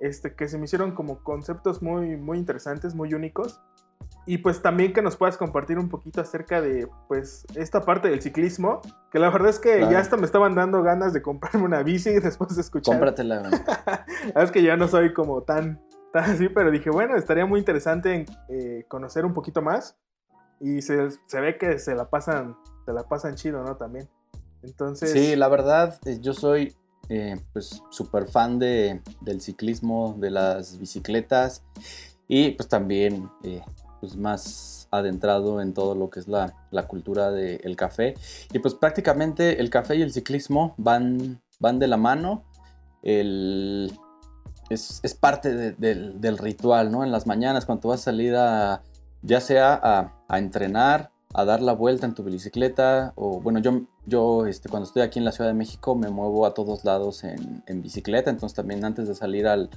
este, que se me hicieron como conceptos muy, muy interesantes, muy únicos. Y pues también que nos puedas compartir un poquito acerca de pues esta parte del ciclismo, que la verdad es que Claro. ya hasta me estaban dando ganas de comprarme una bici después de escuchar. Cómpratela, es que ya no soy como tan, tan así, pero dije, bueno, estaría muy interesante eh, conocer un poquito más. Y se, se ve que se la pasan, se la pasan chido, ¿no? También. Entonces. Sí, la verdad, eh, yo soy eh, pues súper fan de, del ciclismo, de las bicicletas y pues también eh, pues, más adentrado en todo lo que es la, cultura del café. Y pues prácticamente el café y el ciclismo van, van de la mano. es, parte del ritual, ¿no? En las mañanas cuando vas a salir a, ya sea a, entrenar, a dar la vuelta en tu bicicleta, o bueno, yo, yo este, cuando estoy aquí en la Ciudad de México me muevo a todos lados en, bicicleta, entonces también antes de salir al,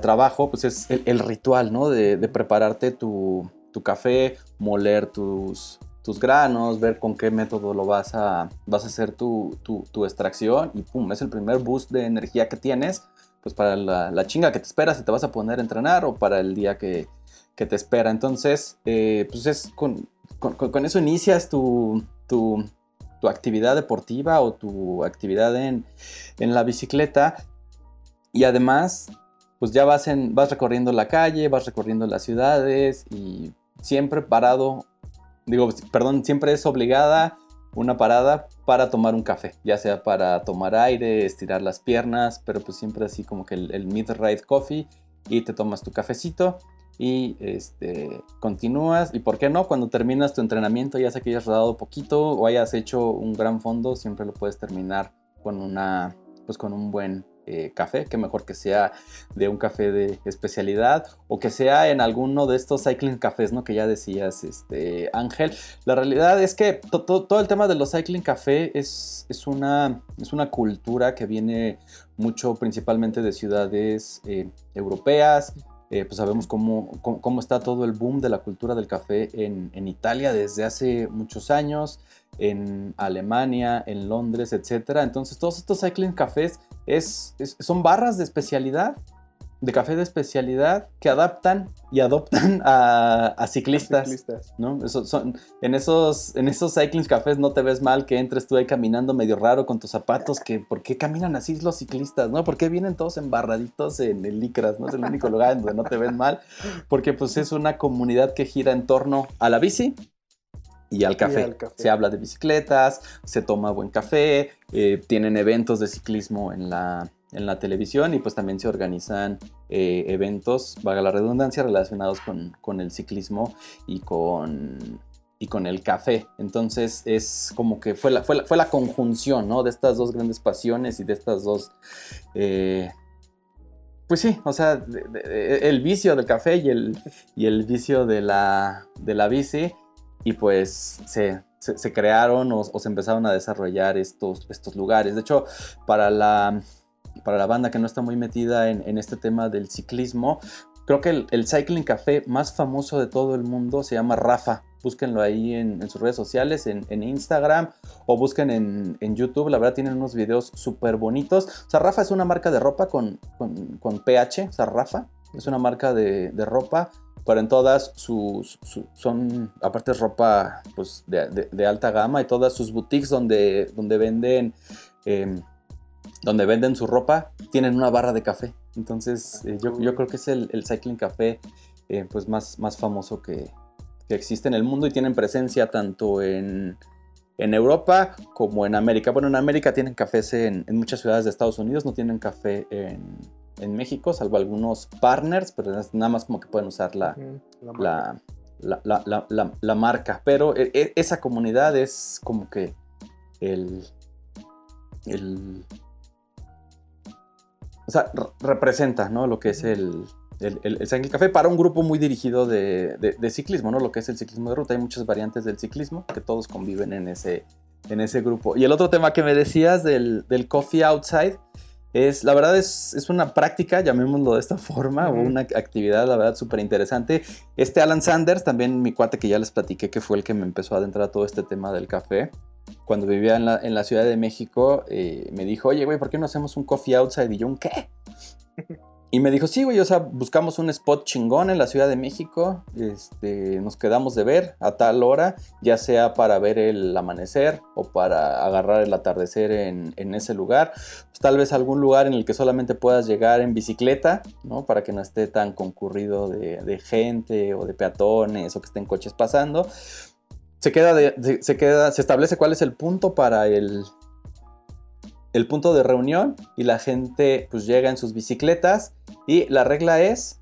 trabajo, pues es el, ritual, ¿no? De, prepararte tu, café, moler tus, tus granos, ver con qué método lo vas a, vas a hacer tu, extracción y pum, es el primer boost de energía que tienes, pues para la, la chinga que te esperas y te vas a poner a entrenar o para el día que, que te espera. Entonces, eh, pues es con, eso inicias tu, tu, actividad deportiva o tu actividad en, la bicicleta. Y además, pues ya vas, en, vas recorriendo la calle, vas recorriendo las ciudades y siempre parado, digo, perdón, siempre es obligada una parada para tomar un café, ya sea para tomar aire, estirar las piernas, pero pues siempre así como que el, el mid-ride coffee y te tomas tu cafecito y este, continúas. Y por qué no, cuando terminas tu entrenamiento, ya sea que hayas rodado poquito o hayas hecho un gran fondo, siempre lo puedes terminar con una, pues con un buen eh, café, que mejor que sea de un café de especialidad o que sea en alguno de estos cycling cafés, ¿no? Que ya decías, este, Ángel. La realidad es que todo el tema de los cycling café es, es, una, es una cultura que viene mucho principalmente de ciudades eh, europeas, eh, pues sabemos cómo, cómo, está todo el boom de la cultura del café en, en, Italia desde hace muchos años, en Alemania, en Londres, etc. Entonces todos estos cycling cafés es, son barras de especialidad de café de especialidad que adaptan y adoptan a, ciclistas, ¿no? son, en, esos, en esos cycling cafés no te ves mal que entres tú ahí caminando medio raro con tus zapatos, que ¿por qué caminan así los ciclistas, no? ¿Por qué vienen todos embarraditos en el licras, no? Es el único lugar donde no te ven mal, porque pues es una comunidad que gira en torno a la bici, y al café. Se habla de bicicletas, se toma buen café, eh, tienen eventos de ciclismo en la, en la televisión y pues también se organizan eh, eventos, vaga la redundancia, relacionados con, el ciclismo y con, y con el café. Entonces es como que fue la, fue fue la conjunción ¿no? de estas dos grandes pasiones y de estas dos... Eh, pues sí, o sea, el vicio del café y el, y el vicio de la, de la bici y pues se, crearon o, se empezaron a desarrollar estos, estos lugares. De hecho, para la para la banda que no está muy metida en, este tema del ciclismo, creo que el, cycling café más famoso de todo el mundo se llama Rafa. Búsquenlo ahí en, sus redes sociales, en, Instagram o busquen en, YouTube. La verdad tienen unos videos súper bonitos. O sea, Rafa es una marca de ropa con, con, PH. O sea, Rafa es una marca de, ropa pero en todas sus, son, aparte es ropa pues, de, alta gama y todas sus boutiques donde, donde venden em, donde venden su ropa, tienen una barra de café. Entonces, eh, yo, creo que es el, cycling café eh, pues más, más famoso que, existe en el mundo y tienen presencia tanto en, Europa como en América. Bueno, en América tienen cafés en, muchas ciudades de Estados Unidos, no tienen café en, México, salvo algunos partners, pero nada más como que pueden usar la, la, marca. Pero eh, esa comunidad es como que el, el o sea, representa, ¿no? Lo que es el, el, el, Café para un grupo muy dirigido de, de, ciclismo, ¿no? Lo que es el ciclismo de ruta. Hay muchas variantes del ciclismo que todos conviven en ese, en ese grupo. Y el otro tema que me decías del, del coffee outside es, la verdad, es, es, una práctica, llamémoslo de esta forma, o una actividad, la verdad, súper interesante. Este Alan Sanders, también mi cuate que ya les platiqué, que fue el que me empezó a adentrar a todo este tema del café cuando vivía en la, en la Ciudad de México, eh, me dijo, oye, güey, ¿por qué no hacemos un coffee outside? Y yo, ¿un qué? Y me dijo, sí, güey, o sea, buscamos un spot chingón en la Ciudad de México, este, nos quedamos de ver a tal hora, ya sea para ver el amanecer o para agarrar el atardecer en, en ese lugar, pues tal vez algún lugar en el que solamente puedas llegar en bicicleta, ¿no? Para que no esté tan concurrido de, de gente o de peatones o que estén coches pasando se queda, se queda, se establece cuál es el punto para el, el punto de reunión y la gente pues llega en sus bicicletas y la regla es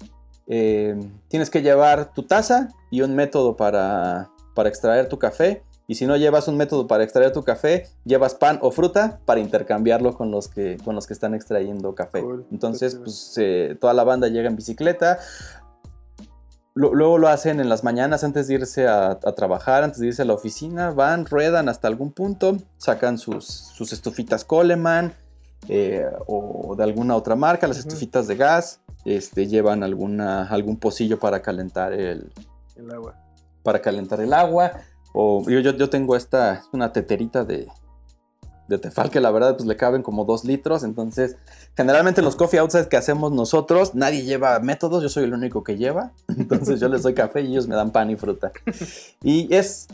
eh, tienes que llevar tu taza y un método para, para extraer tu café. Y si no llevas un método para extraer tu café, llevas pan o fruta para intercambiarlo con los que, con los que están extrayendo café. Cool. Entonces, pues eh, toda la banda llega en bicicleta. Lo- luego lo hacen en las mañanas antes de irse a, a trabajar, antes de irse a la oficina. Van, ruedan hasta algún punto, sacan sus, sus estufitas Coleman eh, o de alguna otra marca, las estufitas de gas. Este, llevan alguna, algún pocillo para calentar el, El agua. para calentar el agua. O yo, yo, yo tengo esta, es una teterita de, de tefal que la verdad pues le caben como dos litros. Entonces, generalmente los coffee outside que hacemos nosotros, nadie lleva métodos, yo soy el único que lleva. Entonces yo les doy café y ellos me dan pan y fruta. Y es,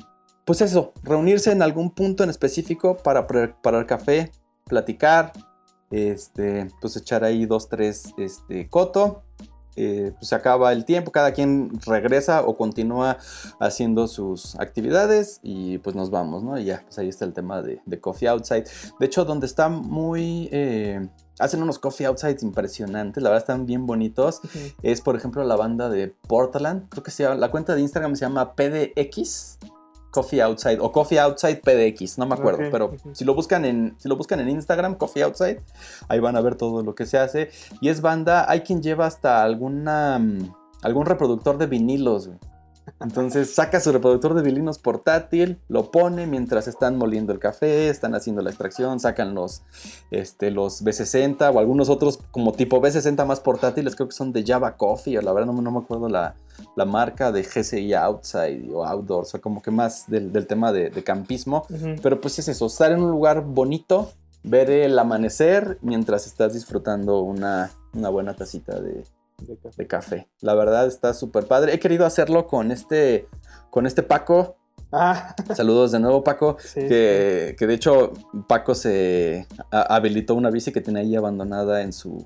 pues eso, reunirse en algún punto en específico para preparar café, platicar, este, pues echar ahí dos, tres, este, coto. eh, pues se acaba el tiempo, cada quien regresa o continúa haciendo sus actividades y pues nos vamos, ¿no? Y ya, pues ahí está el tema de, de Coffee Outside. De hecho, donde está muy... eh, hacen unos Coffee Outside impresionantes, la verdad están bien bonitos. Es, por ejemplo, la banda de Portland, creo que se llama, la cuenta de Instagram se llama PDX. Coffee Outside o Coffee Outside PDX, no me acuerdo, pero si lo buscan en si lo buscan en Instagram Coffee Outside, ahí van a ver todo lo que se hace y es banda, hay quien lleva hasta alguna mm, algún reproductor de vinilos, güey. Entonces saca su reproductor de vinilos portátil, lo pone mientras están moliendo el café, están haciendo la extracción, sacan los, este, los B60 o algunos otros como tipo B60 más portátiles, creo que son de Java Coffee, o la verdad no, me- no me acuerdo la, la marca de GCI Outside o Outdoor, o sea, como que más del, del tema de, de campismo. Pero pues es eso, estar en un lugar bonito, ver el amanecer mientras estás disfrutando una, una buena tacita de, De café. de café. La verdad está súper padre. He querido hacerlo con este, con este Paco. Ah, Saludos de nuevo, Paco. sí. Que, que de hecho Paco se habilitó una bici que tiene ahí abandonada en su,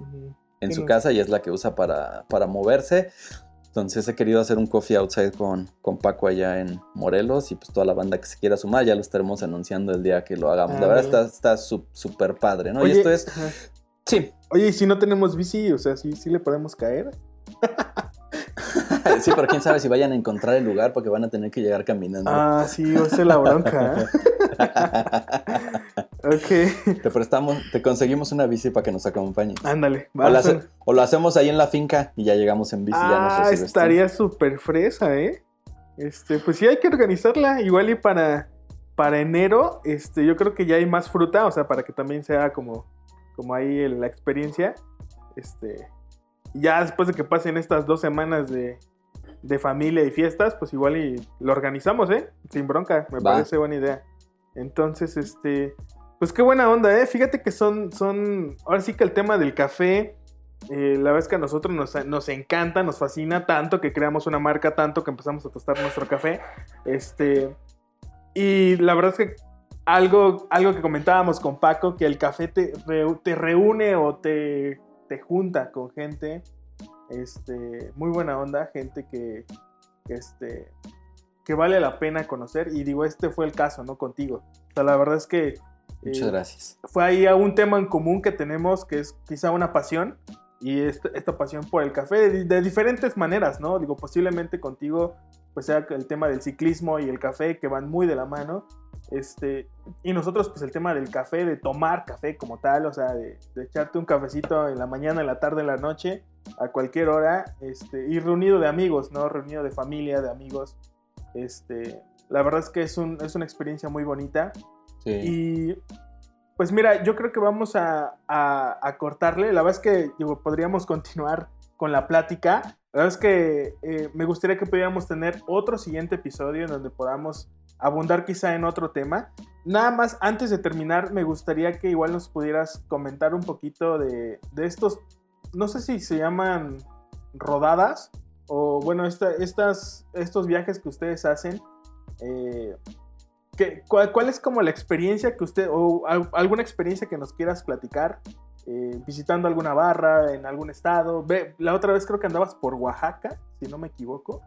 en su no. casa y es la que usa para, para moverse. Entonces he querido hacer un coffee outside con, con Paco allá en Morelos y pues toda la banda que se quiera sumar ya lo estaremos anunciando el día que lo hagamos. Ah, la verdad vale. está está su- súper padre, ¿no? Oye, y esto es... Sí, Oye, ¿y si no tenemos bici? O sea, ¿sí, sí le podemos caer? sí, pero quién sabe si vayan a encontrar el lugar porque van a tener que llegar caminando. Ah, sí, esa es la bronca. ¿eh? ok, te prestamos, te conseguimos una bici para que nos acompañes. ándale. O, hace- o lo hacemos ahí en la finca y ya llegamos en bici. ya nos Ah, estaría súper fresa, ¿eh? Este, pues sí, hay que organizarla. Igual y para, para enero, este, yo creo que ya hay más fruta, o sea, para que también sea como, como ahí la experiencia. Este, ya después de que pasen estas dos semanas de, de familia y fiestas, pues igual y lo organizamos, ¿eh? Sin bronca, me Va. parece buena idea. Entonces, este, pues qué buena onda, ¿eh? Fíjate que son, son, ahora sí que el tema del café, eh, la verdad es que a nosotros nos, nos encanta, nos fascina tanto que creamos una marca, tanto que empezamos a tostar nuestro café. Este, y la verdad es que algo, algo que comentábamos con Paco, que el café te, reu- te reúne o te, te junta con gente, este, muy buena onda, gente que, este, que vale la pena conocer. Y digo, este fue el caso, ¿no? Contigo. O sea, la verdad es que... Muchas eh, gracias. fue ahí a un tema en común que tenemos, que es quizá una pasión, y esta, esta pasión por el café de, de diferentes maneras, ¿no? Digo, posiblemente contigo, pues sea el tema del ciclismo y el café, que van muy de la mano, este, y nosotros, pues el tema del café, de tomar café como tal, o sea, de, de echarte un cafecito en la mañana, en la tarde, en la noche, a cualquier hora, este, y reunido de amigos, ¿no? Reunido de familia, de amigos, este, la verdad es que es, un, es una experiencia muy bonita. Sí. Y pues mira, yo creo que vamos a, a- a cortarle. La verdad es que digo, podríamos continuar con la plática. La verdad es que eh, me gustaría que pudiéramos tener otro siguiente episodio en donde podamos abundar quizá en otro tema. Nada más, antes de terminar, me gustaría que igual nos pudieras comentar un poquito de, de estos, no sé si se llaman rodadas o bueno, esta- estas, estos viajes que ustedes hacen. eh, ¿Qué- cuál, cuál es como la experiencia que usted, o al- alguna experiencia que nos quieras platicar, eh, visitando alguna barra en algún estado? Ve, la otra vez creo que andabas por Oaxaca, si no me equivoco.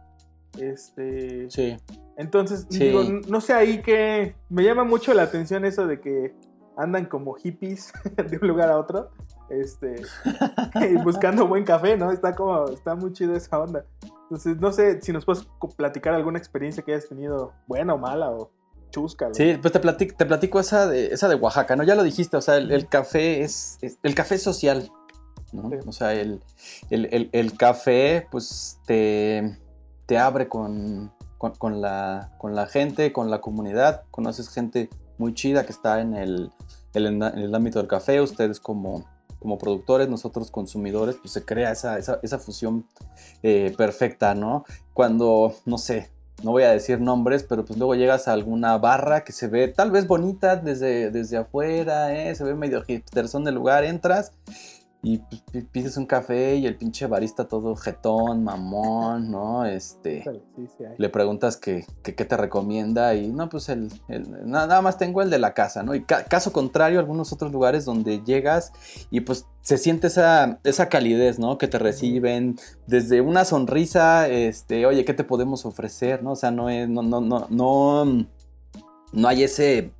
Este, Sí. entonces, Sí. digo, no sé ahí que me llama mucho la atención eso de que andan como hippies de un lugar a otro. este, buscando buen café, ¿no? Está como, está muy chido esa onda. Entonces, no sé si nos puedes platicar alguna experiencia que hayas tenido, buena o mala o chusca. Sí, pues te platico, te platico esa, de, esa de Oaxaca, ¿no? Ya lo dijiste, o sea, el, café es, el café social, ¿no? O sea, el, el, café, pues, te, te abre con, con, la, con la gente, con la comunidad, conoces gente muy chida que está en el, en el ámbito del café, ustedes como como productores, nosotros consumidores, pues se crea esa, esa, fusión eh, perfecta, ¿no? Cuando, no sé, no voy a decir nombres, pero pues luego llegas a alguna barra que se ve tal vez bonita desde, desde afuera, ¿eh? se ve medio son del lugar, entras y pides un café y el pinche barista todo jetón, mamón, ¿no? Este, le preguntas qué te recomienda y no, pues el, nada más tengo el de la casa, ¿no? Y caso contrario, algunos otros lugares donde llegas y pues se siente esa, esa calidez, ¿no? Que te reciben desde una sonrisa, este, oye, ¿qué te podemos ofrecer, no? O sea, no es, no, no, no, no, no hay ese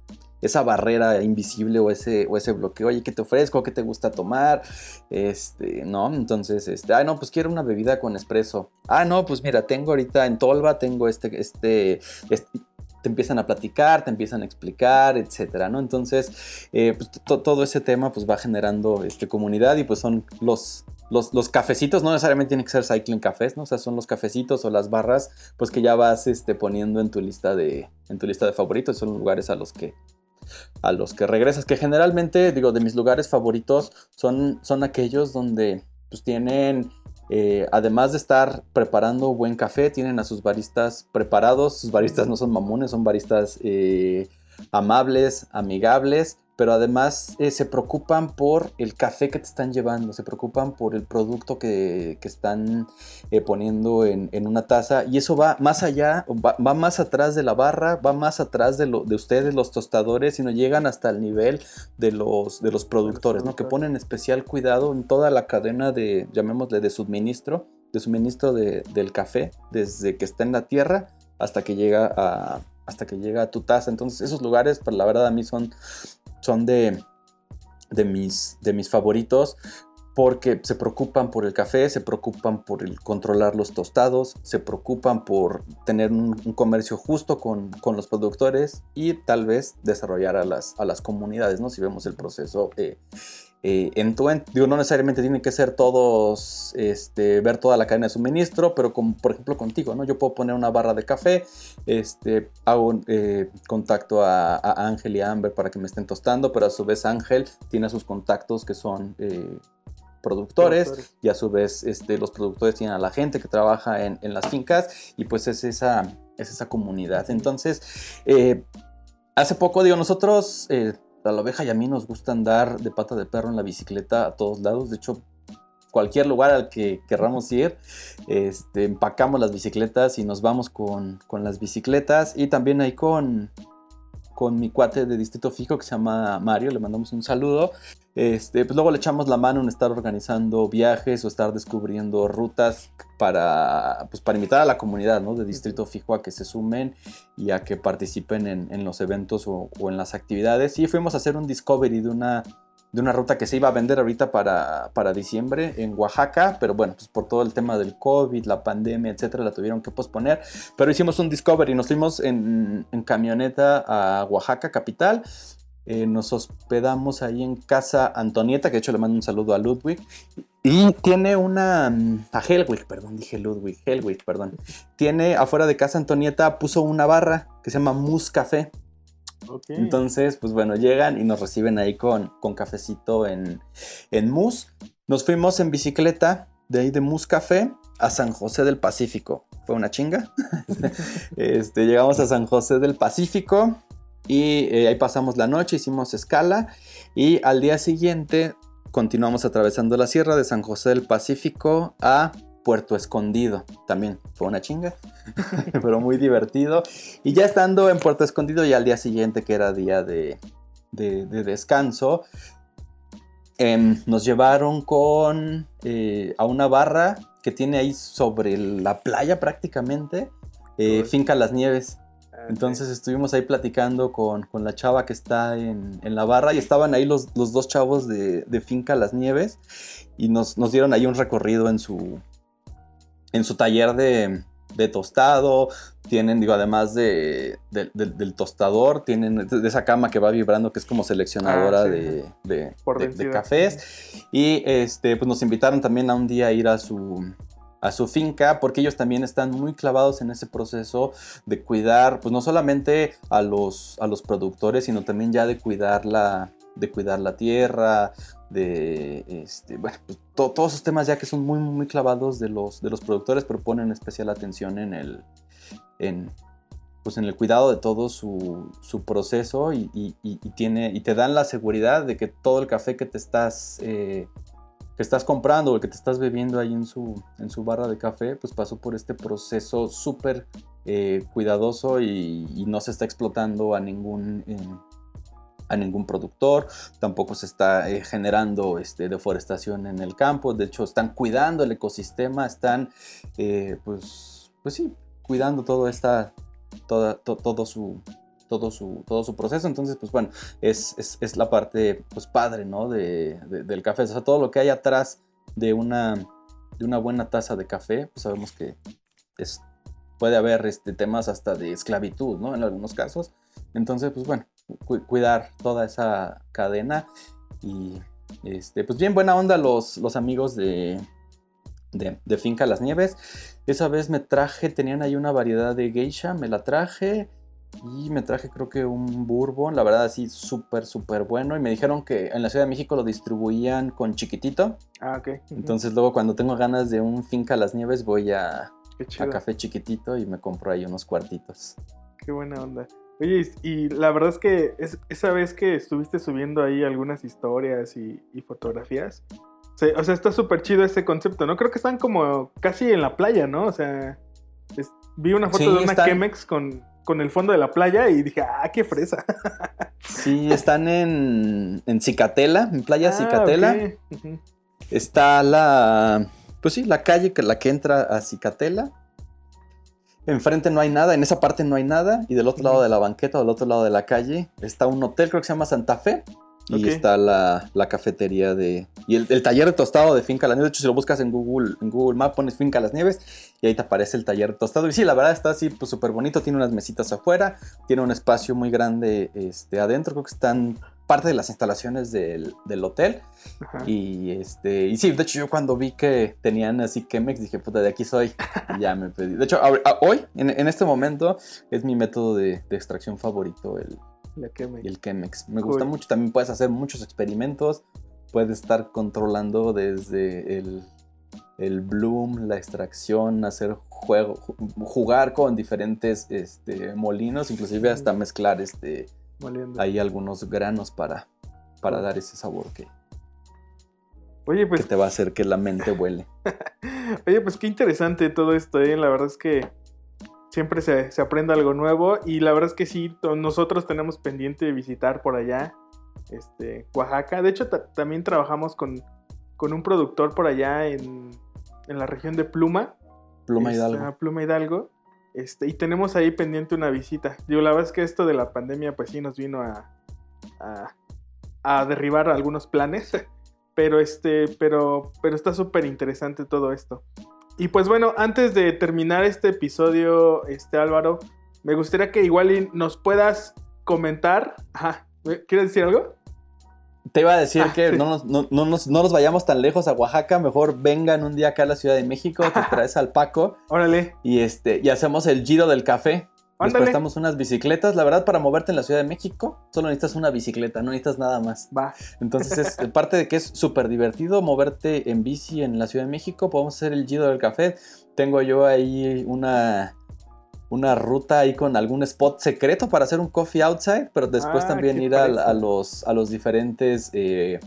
esa barrera invisible o ese, o ese bloqueo, oye, ¿qué te ofrezco? ¿Qué te gusta tomar? Este, ¿no? Entonces, este, ay, no, pues quiero una bebida con espresso. Ah, no, pues mira, tengo ahorita en Tolva, tengo este, este, este te empiezan a platicar, te empiezan a explicar, etcétera, ¿no? Entonces, eh, pues, todo ese tema pues va generando este, comunidad y pues son los, los, cafecitos, no necesariamente tienen que ser cycling cafés, ¿no? O sea, son los cafecitos o las barras pues que ya vas este, poniendo en tu lista de, en tu lista de favoritos, son lugares a los que a los que regresas, que generalmente, digo, de mis lugares favoritos son, son aquellos donde pues tienen, eh, además de estar preparando buen café, tienen a sus baristas preparados, sus baristas no son mamones, son baristas eh, amables, amigables, pero además eh, se preocupan por el café que te están llevando, se preocupan por el producto que, están eh, poniendo en, una taza y eso va más allá, va, más atrás de la barra, va más atrás de, lo, de ustedes, los tostadores, sino llegan hasta el nivel de los, de los productores, ¿no? que ponen especial cuidado en toda la cadena de, llamémosle, de suministro, de suministro del café, desde que está en la tierra hasta que llega a, hasta que llega a tu taza. Entonces esos lugares, pues la verdad a mí son son de, de, mis, de mis favoritos porque se preocupan por el café, se preocupan por el controlar los tostados, se preocupan por tener un, comercio justo con, los productores y tal vez desarrollar a las, a las comunidades, ¿no? Si vemos el proceso eh, eh, en tu digo, no necesariamente tienen que ser todos, este, ver toda la cadena de suministro, pero como por ejemplo contigo, ¿no? Yo puedo poner una barra de café, este, hago eh, contacto a, Ángel y a Amber para que me estén tostando, pero a su vez Ángel tiene sus contactos que son eh, productores, y a su vez este, los productores tienen a la gente que trabaja en, las fincas y pues es esa, es esa comunidad. Entonces, hace poco, digo, nosotros la oveja y a mí nos gusta andar de pata de perro en la bicicleta a todos lados. De hecho, cualquier lugar al que querramos ir, este, empacamos las bicicletas y nos vamos con, las bicicletas. Y también ahí con, con mi cuate de distrito fijo que se llama Mario, le mandamos un saludo. Este, pues luego le echamos la mano en estar organizando viajes o estar descubriendo rutas para, pues para invitar a la comunidad ¿no? de Distrito Fijo a que se sumen y a que participen en, los eventos o, en las actividades. Y fuimos a hacer un discovery de una, de una ruta que se iba a vender ahorita para, para diciembre en Oaxaca, pero bueno, pues por todo el tema del COVID, la pandemia, etcétera, la tuvieron que posponer. Pero hicimos un discovery, nos fuimos en, camioneta a Oaxaca, capital eh, nos hospedamos ahí en casa Antonieta, que de hecho le mando un saludo a Ludwig. Y tiene una. Mm, a Helwig, perdón, dije Ludwig, Helwig, perdón. Tiene afuera de casa Antonieta, puso una barra que se llama Mus Café. Entonces, pues bueno, llegan y nos reciben ahí con, con cafecito en, en Mus. Nos fuimos en bicicleta de ahí de Mus Café a San José del Pacífico. Fue una chinga. este, llegamos a San José del Pacífico. Y eh, ahí pasamos la noche, hicimos escala y al día siguiente continuamos atravesando la sierra de San José del Pacífico a Puerto Escondido. También fue una chinga, pero muy divertido. Y ya estando en Puerto Escondido y al día siguiente, que era día de, descanso, em, nos llevaron con eh, a una barra que tiene ahí sobre la playa prácticamente, eh, Finca Las Nieves. Entonces estuvimos ahí platicando con, la chava que está en, la barra y estaban ahí los, los dos chavos de, Finca Las Nieves y nos, nos, dieron ahí un recorrido en su, en su taller de, de tostado, tienen, digo, además de, del tostador, tienen de esa cama que va vibrando que es como seleccionadora ah, de, de, cafés. Y este, pues nos invitaron también a un día a ir a su, a su finca, porque ellos también están muy clavados en ese proceso de cuidar, pues no solamente a los, a los productores, sino también ya de cuidar la, de cuidar la tierra, de este, bueno, pues, todos esos temas ya que son muy, muy clavados de los, de los productores, pero ponen especial atención en el, en, pues en el cuidado de todo su, proceso y, tiene, y te dan la seguridad de que todo el café que te estás, eh, que estás comprando o el que te estás bebiendo ahí en su, en su barra de café, pues pasó por este proceso súper eh, cuidadoso y, no se está explotando a ningún a ningún productor, tampoco se está eh, generando este, deforestación en el campo, de hecho están cuidando el ecosistema, están eh, pues, pues sí, cuidando todo, esta, todo, su, todo, su, todo su proceso, entonces pues bueno, es, es, la parte pues padre, ¿no? De, del café, o sea, todo lo que hay atrás de una, de una buena taza de café, pues sabemos que es, puede haber este, temas hasta de esclavitud, ¿no? En algunos casos, entonces pues bueno, cuidar toda esa cadena. Y este, pues bien buena onda los, los amigos de, de, Finca Las Nieves. Esa vez me traje, tenían ahí una variedad de geisha, me la traje. Y me traje creo que un bourbon, la verdad así súper, súper bueno. Y me dijeron que en la Ciudad de México lo distribuían con chiquitito. Ah, ok. Entonces luego cuando tengo ganas de un Finca Las Nieves voy a, a Café Chiquitito y me compro ahí unos cuartitos. Qué buena onda. Oye, y la verdad es que esa vez que estuviste subiendo ahí algunas historias y, fotografías, o sea, está súper chido ese concepto, ¿no? Creo que están como casi en la playa, ¿no? O sea, vi una foto de una Chemex con, con el fondo de la playa y dije, ah, qué fresa. Sí, están en, en Cicatela, en Playa ah, Cicatela. Está la, pues sí, la calle que la que entra a Cicatela. Enfrente no hay nada, en esa parte no hay nada. Y del otro lado de la banqueta, del otro lado de la calle, está un hotel, creo que se llama Santa Fe. Y está la, cafetería de. Y el, taller de tostado de Finca Las Nieves. De hecho, si lo buscas en Google, en Google Maps, pones Finca Las Nieves y ahí te aparece el taller de tostado. Y sí, la verdad está así, pues súper bonito. Tiene unas mesitas afuera, tiene un espacio muy grande este, adentro. Creo que están parte de las instalaciones del, hotel. Y este, y sí, de hecho, yo cuando vi que tenían así Chemex, dije, puta, de aquí soy. Y ya me pedí. De hecho, hoy, en, este momento, es mi método de, extracción favorito, el, el Chemex. Me gusta mucho. También puedes hacer muchos experimentos. Puedes estar controlando desde el, el bloom, la extracción, hacer juego, jugar con diferentes este, molinos, inclusive hasta mezclar este hay algunos granos para, para dar ese sabor que, Oye, pues, que te va a hacer que la mente huele. Oye, pues qué interesante todo esto, ¿eh? La verdad es que siempre se, aprende algo nuevo y la verdad es que sí, nosotros tenemos pendiente de visitar por allá, este, Oaxaca. De hecho, también trabajamos con, con, un productor por allá en, en la región de Pluma. Pluma Hidalgo. Pluma Hidalgo. Este, y tenemos ahí pendiente una visita. Digo, la verdad es que esto de la pandemia, pues sí nos vino a, a, derribar algunos planes. Pero este, pero, pero está súper interesante todo esto. Y pues bueno, antes de terminar este episodio, este Álvaro, me gustaría que igual nos puedas comentar. ¿quieres decir algo? Te iba a decir ah, que no, nos, vayamos tan lejos a Oaxaca, mejor vengan un día acá a la Ciudad de México, te traes al Paco. Órale. Y este, y hacemos el giro del café. Nos prestamos unas bicicletas. La verdad, para moverte en la Ciudad de México, solo necesitas una bicicleta, no necesitas nada más. Va. Entonces, es parte de que es súper divertido moverte en bici en la Ciudad de México. Podemos hacer el giro del café. Tengo yo ahí una una ruta ahí con algún spot secreto para hacer un coffee outside, pero después ah, también ir a, los, a los diferentes eh,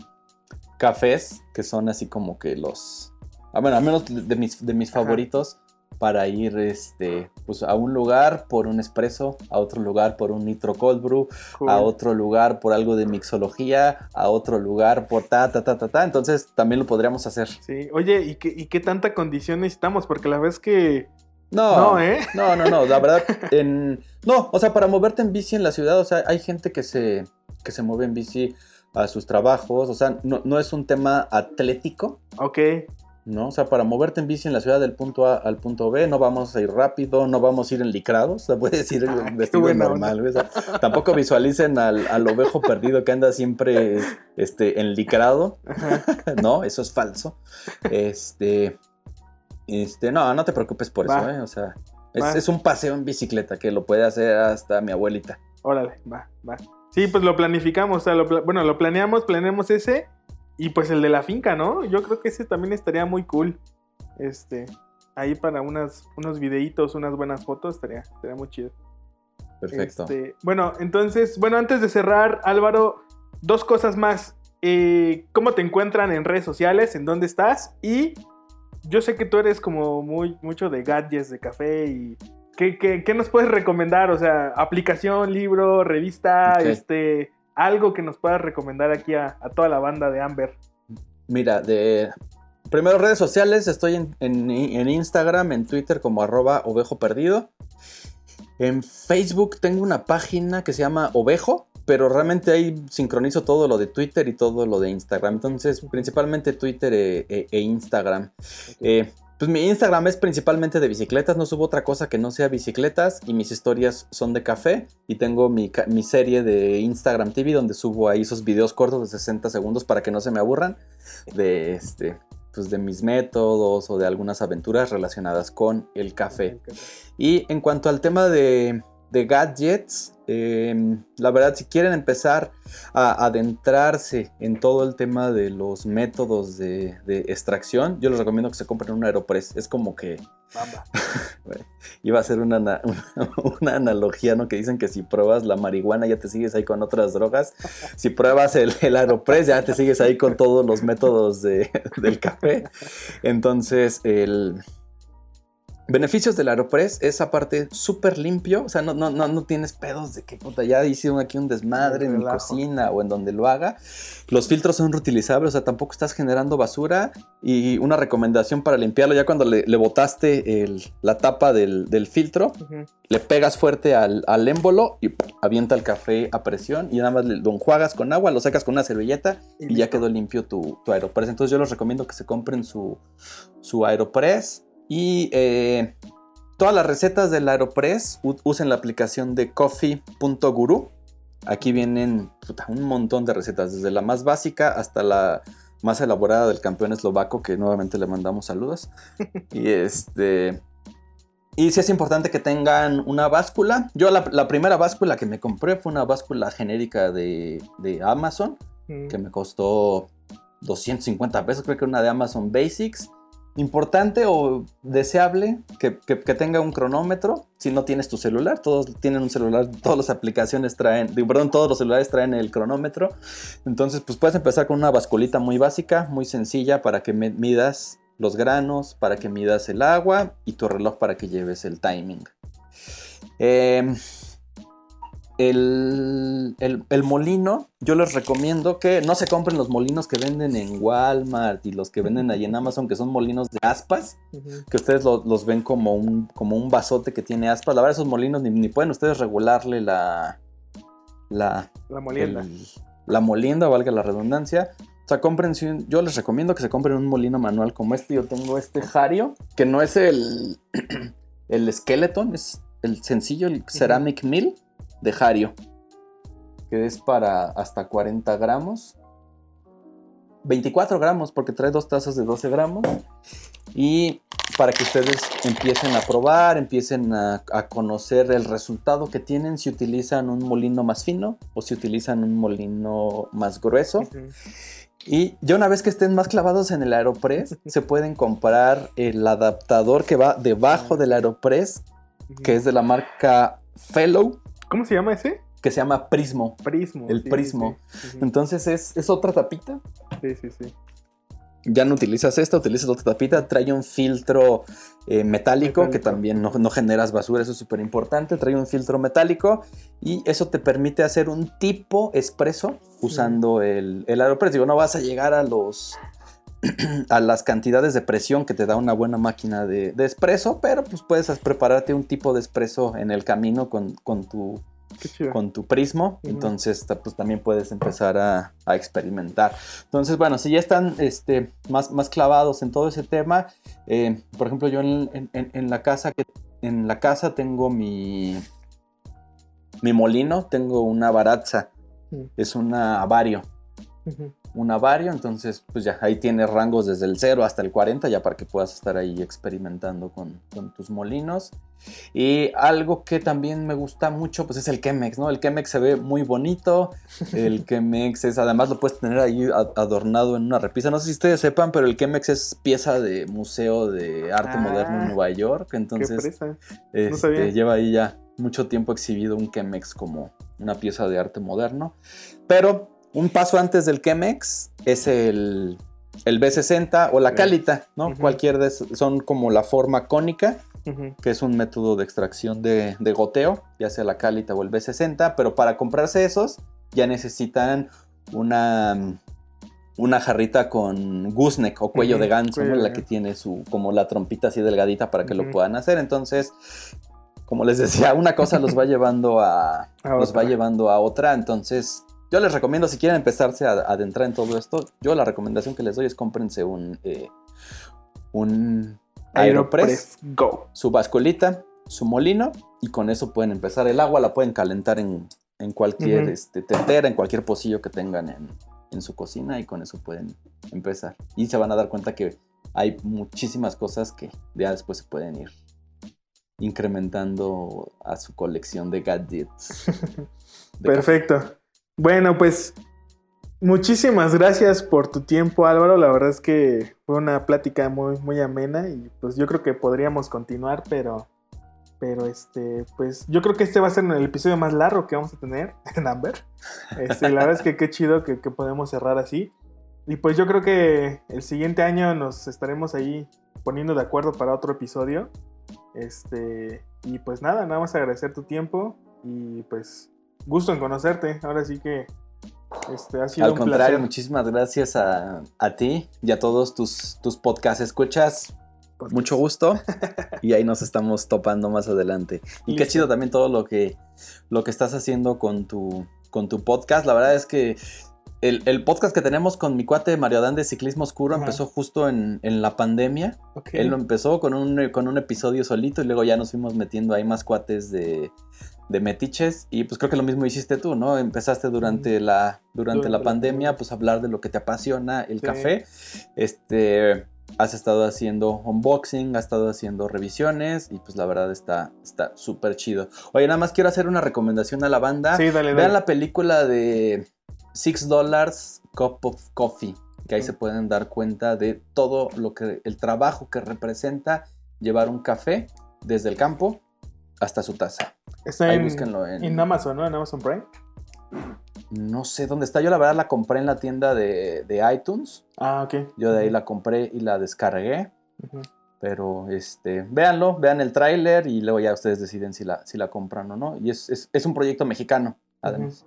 cafés, que son así como que los, ah, bueno, al menos de mis, de mis favoritos, para ir este, pues, a un lugar por un espresso, a otro lugar por un nitro cold brew, a otro lugar por algo de mixología, a otro lugar por ta, ta, ta, ta, ta. Entonces también lo podríamos hacer. Sí, oye, ¿y qué, y qué tanta condición necesitamos? Porque la vez que No, no, ¿eh? no, no, no, la verdad, en... No, o sea, para moverte en bici en la ciudad, o sea, hay gente que se, que se mueve en bici a sus trabajos, o sea, no, no es un tema atlético. Ok. ¿no? O sea, para moverte en bici en la ciudad del punto A al punto B, no vamos a ir rápido, no vamos a ir en licrados, o sea, puedes ir ah, vestido normal, o sea, tampoco visualicen al, al, ovejo perdido que anda siempre este, enlicrado, no, eso es falso. Este, este, no, no te preocupes por eso, ¿eh? O sea, es, es, un paseo en bicicleta que lo puede hacer hasta mi abuelita. Órale, va, va. Sí, pues lo planificamos, o sea, lo, bueno, lo planeamos, planeamos ese y pues el de la finca, ¿no? Yo creo que ese también estaría muy cool. Este, ahí para unas, unos videitos, unas buenas fotos, estaría, estaría muy chido. Perfecto. Este, bueno, entonces, bueno, antes de cerrar, Álvaro, dos cosas más. Eh, ¿Cómo te encuentran en redes sociales? ¿En dónde estás? Y yo sé que tú eres como muy, mucho de gadgets, de café y... ¿Qué, qué, nos puedes recomendar? O sea, aplicación, libro, revista, este algo que nos puedas recomendar aquí a, toda la banda de Amber. Mira, de primero redes sociales, estoy en, Instagram, en Twitter como arroba ovejo perdido. En Facebook tengo una página que se llama Ovejo, pero realmente ahí sincronizo todo lo de Twitter y todo lo de Instagram. Entonces, principalmente Twitter e, e, e Instagram. Eh, pues mi Instagram es principalmente de bicicletas, no subo otra cosa que no sea bicicletas y mis historias son de café y tengo mi, serie de Instagram TV donde subo ahí esos videos cortos de 60 segundos para que no se me aburran de este pues de mis métodos o de algunas aventuras relacionadas con el café. Y en cuanto al tema de de gadgets. Em, la verdad, si quieren empezar a adentrarse en todo el tema de los métodos de, extracción, yo les recomiendo que se compren un Aeropress. Es como que... iba a ser una, una, analogía, ¿no? Que dicen que si pruebas la marihuana ya te sigues ahí con otras drogas. Si pruebas el, el Aeropress ya te sigues ahí con todos los métodos de, del café. Entonces, el Beneficios del Aeropress es aparte súper limpio, o sea, no, no, no, no tienes pedos de que puta, ya hicieron aquí un desmadre en mi cocina o en donde lo haga. Los filtros son reutilizables, o sea, tampoco estás generando basura. Y una recomendación para limpiarlo, ya cuando le, botaste la tapa del, filtro, le pegas fuerte al, al émbolo y avienta el café a presión y nada más lo enjuagas con agua, lo secas con una servilleta y, ya quedó limpio tu, tu Aeropress. Entonces yo les recomiendo que se compren su, su Aeropress. Y eh, todas las recetas del Aeropress usen la aplicación de coffee.guru. Aquí vienen un montón de recetas, desde la más básica hasta la más elaborada del campeón eslovaco, que nuevamente le mandamos saludos. y este. Y sí es importante que tengan una báscula. Yo la, primera báscula que me compré fue una báscula genérica de, Amazon, mm. que me costó 250 pesos, creo que una de Amazon Basics importante o deseable que, tenga un cronómetro si no tienes tu celular. Todos tienen un celular, todas las aplicaciones traen, perdón, todos los celulares traen el cronómetro. Entonces, pues puedes empezar con una basculita muy básica, muy sencilla para que midas los granos, para que midas el agua y tu reloj para que lleves el timing. Eh, el, molino, yo les recomiendo que no se compren los molinos que venden en Walmart y los que venden ahí en Amazon, que son molinos de aspas, que ustedes los ven como un, como un vasote que tiene aspas. La verdad, esos molinos ni, pueden ustedes regularle la. La, la molienda. la molienda, valga la redundancia. O sea, compren, yo les recomiendo que se compren un molino manual como este. Yo tengo este Hario, que no es el, el Skeleton, es el sencillo, el Ceramic Mill de Hario, que es para hasta 40 gramos. 24 gramos porque trae dos tazas de 12 gramos. Y para que ustedes empiecen a probar, empiecen a, conocer el resultado que tienen si utilizan un molino más fino o si utilizan un molino más grueso. Y ya una vez que estén más clavados en el Aeropress, se pueden comprar el adaptador que va debajo del Aeropress, que es de la marca Fellow. ¿Cómo se llama ese? Que se llama Prismo. Prismo. El Prismo. Entonces es, es otra tapita. Sí, sí, sí ya no utilizas esta, utilizas otra tapita, trae un filtro eh, metálico, que también no, generas basura, eso es súper importante, trae un filtro metálico y eso te permite hacer un tipo expreso usando el, el Aeropress. Digo, no vas a llegar a los a las cantidades de presión que te da una buena máquina de, de espresso, pero pues puedes prepararte un tipo de espresso en el camino con, con tu con tu prismo, entonces pues también puedes empezar a, experimentar. Entonces, bueno, si ya están este, más, más clavados en todo ese tema, eh, por ejemplo, yo en, la casa que en la casa tengo mi mi molino, tengo una baratza, mm. es una avario un avario, entonces pues ya ahí tienes rangos desde el 0 hasta el 40 ya para que puedas estar ahí experimentando con, tus molinos. Y algo que también me gusta mucho pues es el Chemex, ¿no? El Chemex se ve muy bonito, el Chemex es, además lo puedes tener ahí adornado en una repisa, no sé si ustedes sepan, pero el Chemex es pieza de museo de arte moderno en ah, Nueva York, entonces este, lleva ahí ya mucho tiempo exhibido un Chemex como una pieza de arte moderno, pero un paso antes del Chemex es el, el B60 o la Calita, ¿no? Cualquier de son como la forma cónica, que es un método de extracción de, goteo, ya sea la Calita o el B60, pero para comprarse esos ya necesitan una, una jarrita con gooseneck o cuello de ganso, la que tiene su como la trompita así delgadita para que lo puedan hacer. Entonces, como les decía, una cosa los va llevando a, los va llevando a otra, entonces yo les recomiendo, si quieren empezarse a, adentrar en todo esto, yo la recomendación que les doy es cómprense un, eh, un Aeropress, Go. su basculita, su molino, y con eso pueden empezar. El agua la pueden calentar en, cualquier este, tetera, en cualquier pocillo que tengan en, en su cocina, y con eso pueden empezar. Y se van a dar cuenta que hay muchísimas cosas que ya después se pueden ir incrementando a su colección de gadgets. Perfecto. Bueno, pues muchísimas gracias por tu tiempo, Álvaro. La verdad es que fue una plática muy, muy amena y pues yo creo que podríamos continuar, pero, pero este, pues yo creo que este va a ser el episodio más largo que vamos a tener en Amber. Este, la verdad es que qué chido que, podemos cerrar así. Y pues yo creo que el siguiente año nos estaremos ahí poniendo de acuerdo para otro episodio. Este, y pues nada, nada más agradecer tu tiempo y pues gusto en conocerte. Ahora sí que este, ha sido Al contrario, muchísimas gracias a, ti y a todos tus, tus podcast escuchas. Mucho gusto. y ahí nos estamos topando más adelante. Y qué chido también todo lo que, lo que estás haciendo con tu, con tu podcast. La verdad es que el, podcast que tenemos con mi cuate Mario Adán de Ciclismo Oscuro empezó justo en, la pandemia. Él lo empezó con un, con un episodio solito y luego ya nos fuimos metiendo ahí más cuates de, de metiches y pues creo que lo mismo hiciste tú, ¿no? Empezaste durante la, durante la pandemia pues a hablar de lo que te apasiona, el café. Este, has estado haciendo unboxing, has estado haciendo revisiones y pues la verdad está súper chido. Oye, nada más quiero hacer una recomendación a la banda. Sí, dale, Vean la película de Six Dollars Cup of Coffee, que ahí se pueden dar cuenta de todo lo que, el trabajo que representa llevar un café desde el campo hasta su taza. Está en, en, Amazon, ¿no? En Amazon Prime. No sé dónde está. Yo la verdad la compré en la tienda de, iTunes. Ah, ok. Yo de ahí la compré y la descargué. Pero este, véanlo, vean el tráiler y luego ya ustedes deciden si la, si la compran o no. Y es, un proyecto mexicano, además.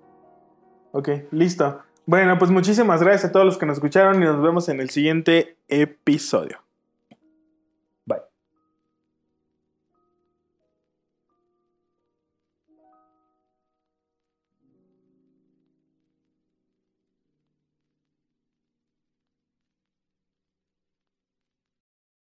Ok, listo. Bueno, pues muchísimas gracias a todos los que nos escucharon y nos vemos en el siguiente episodio.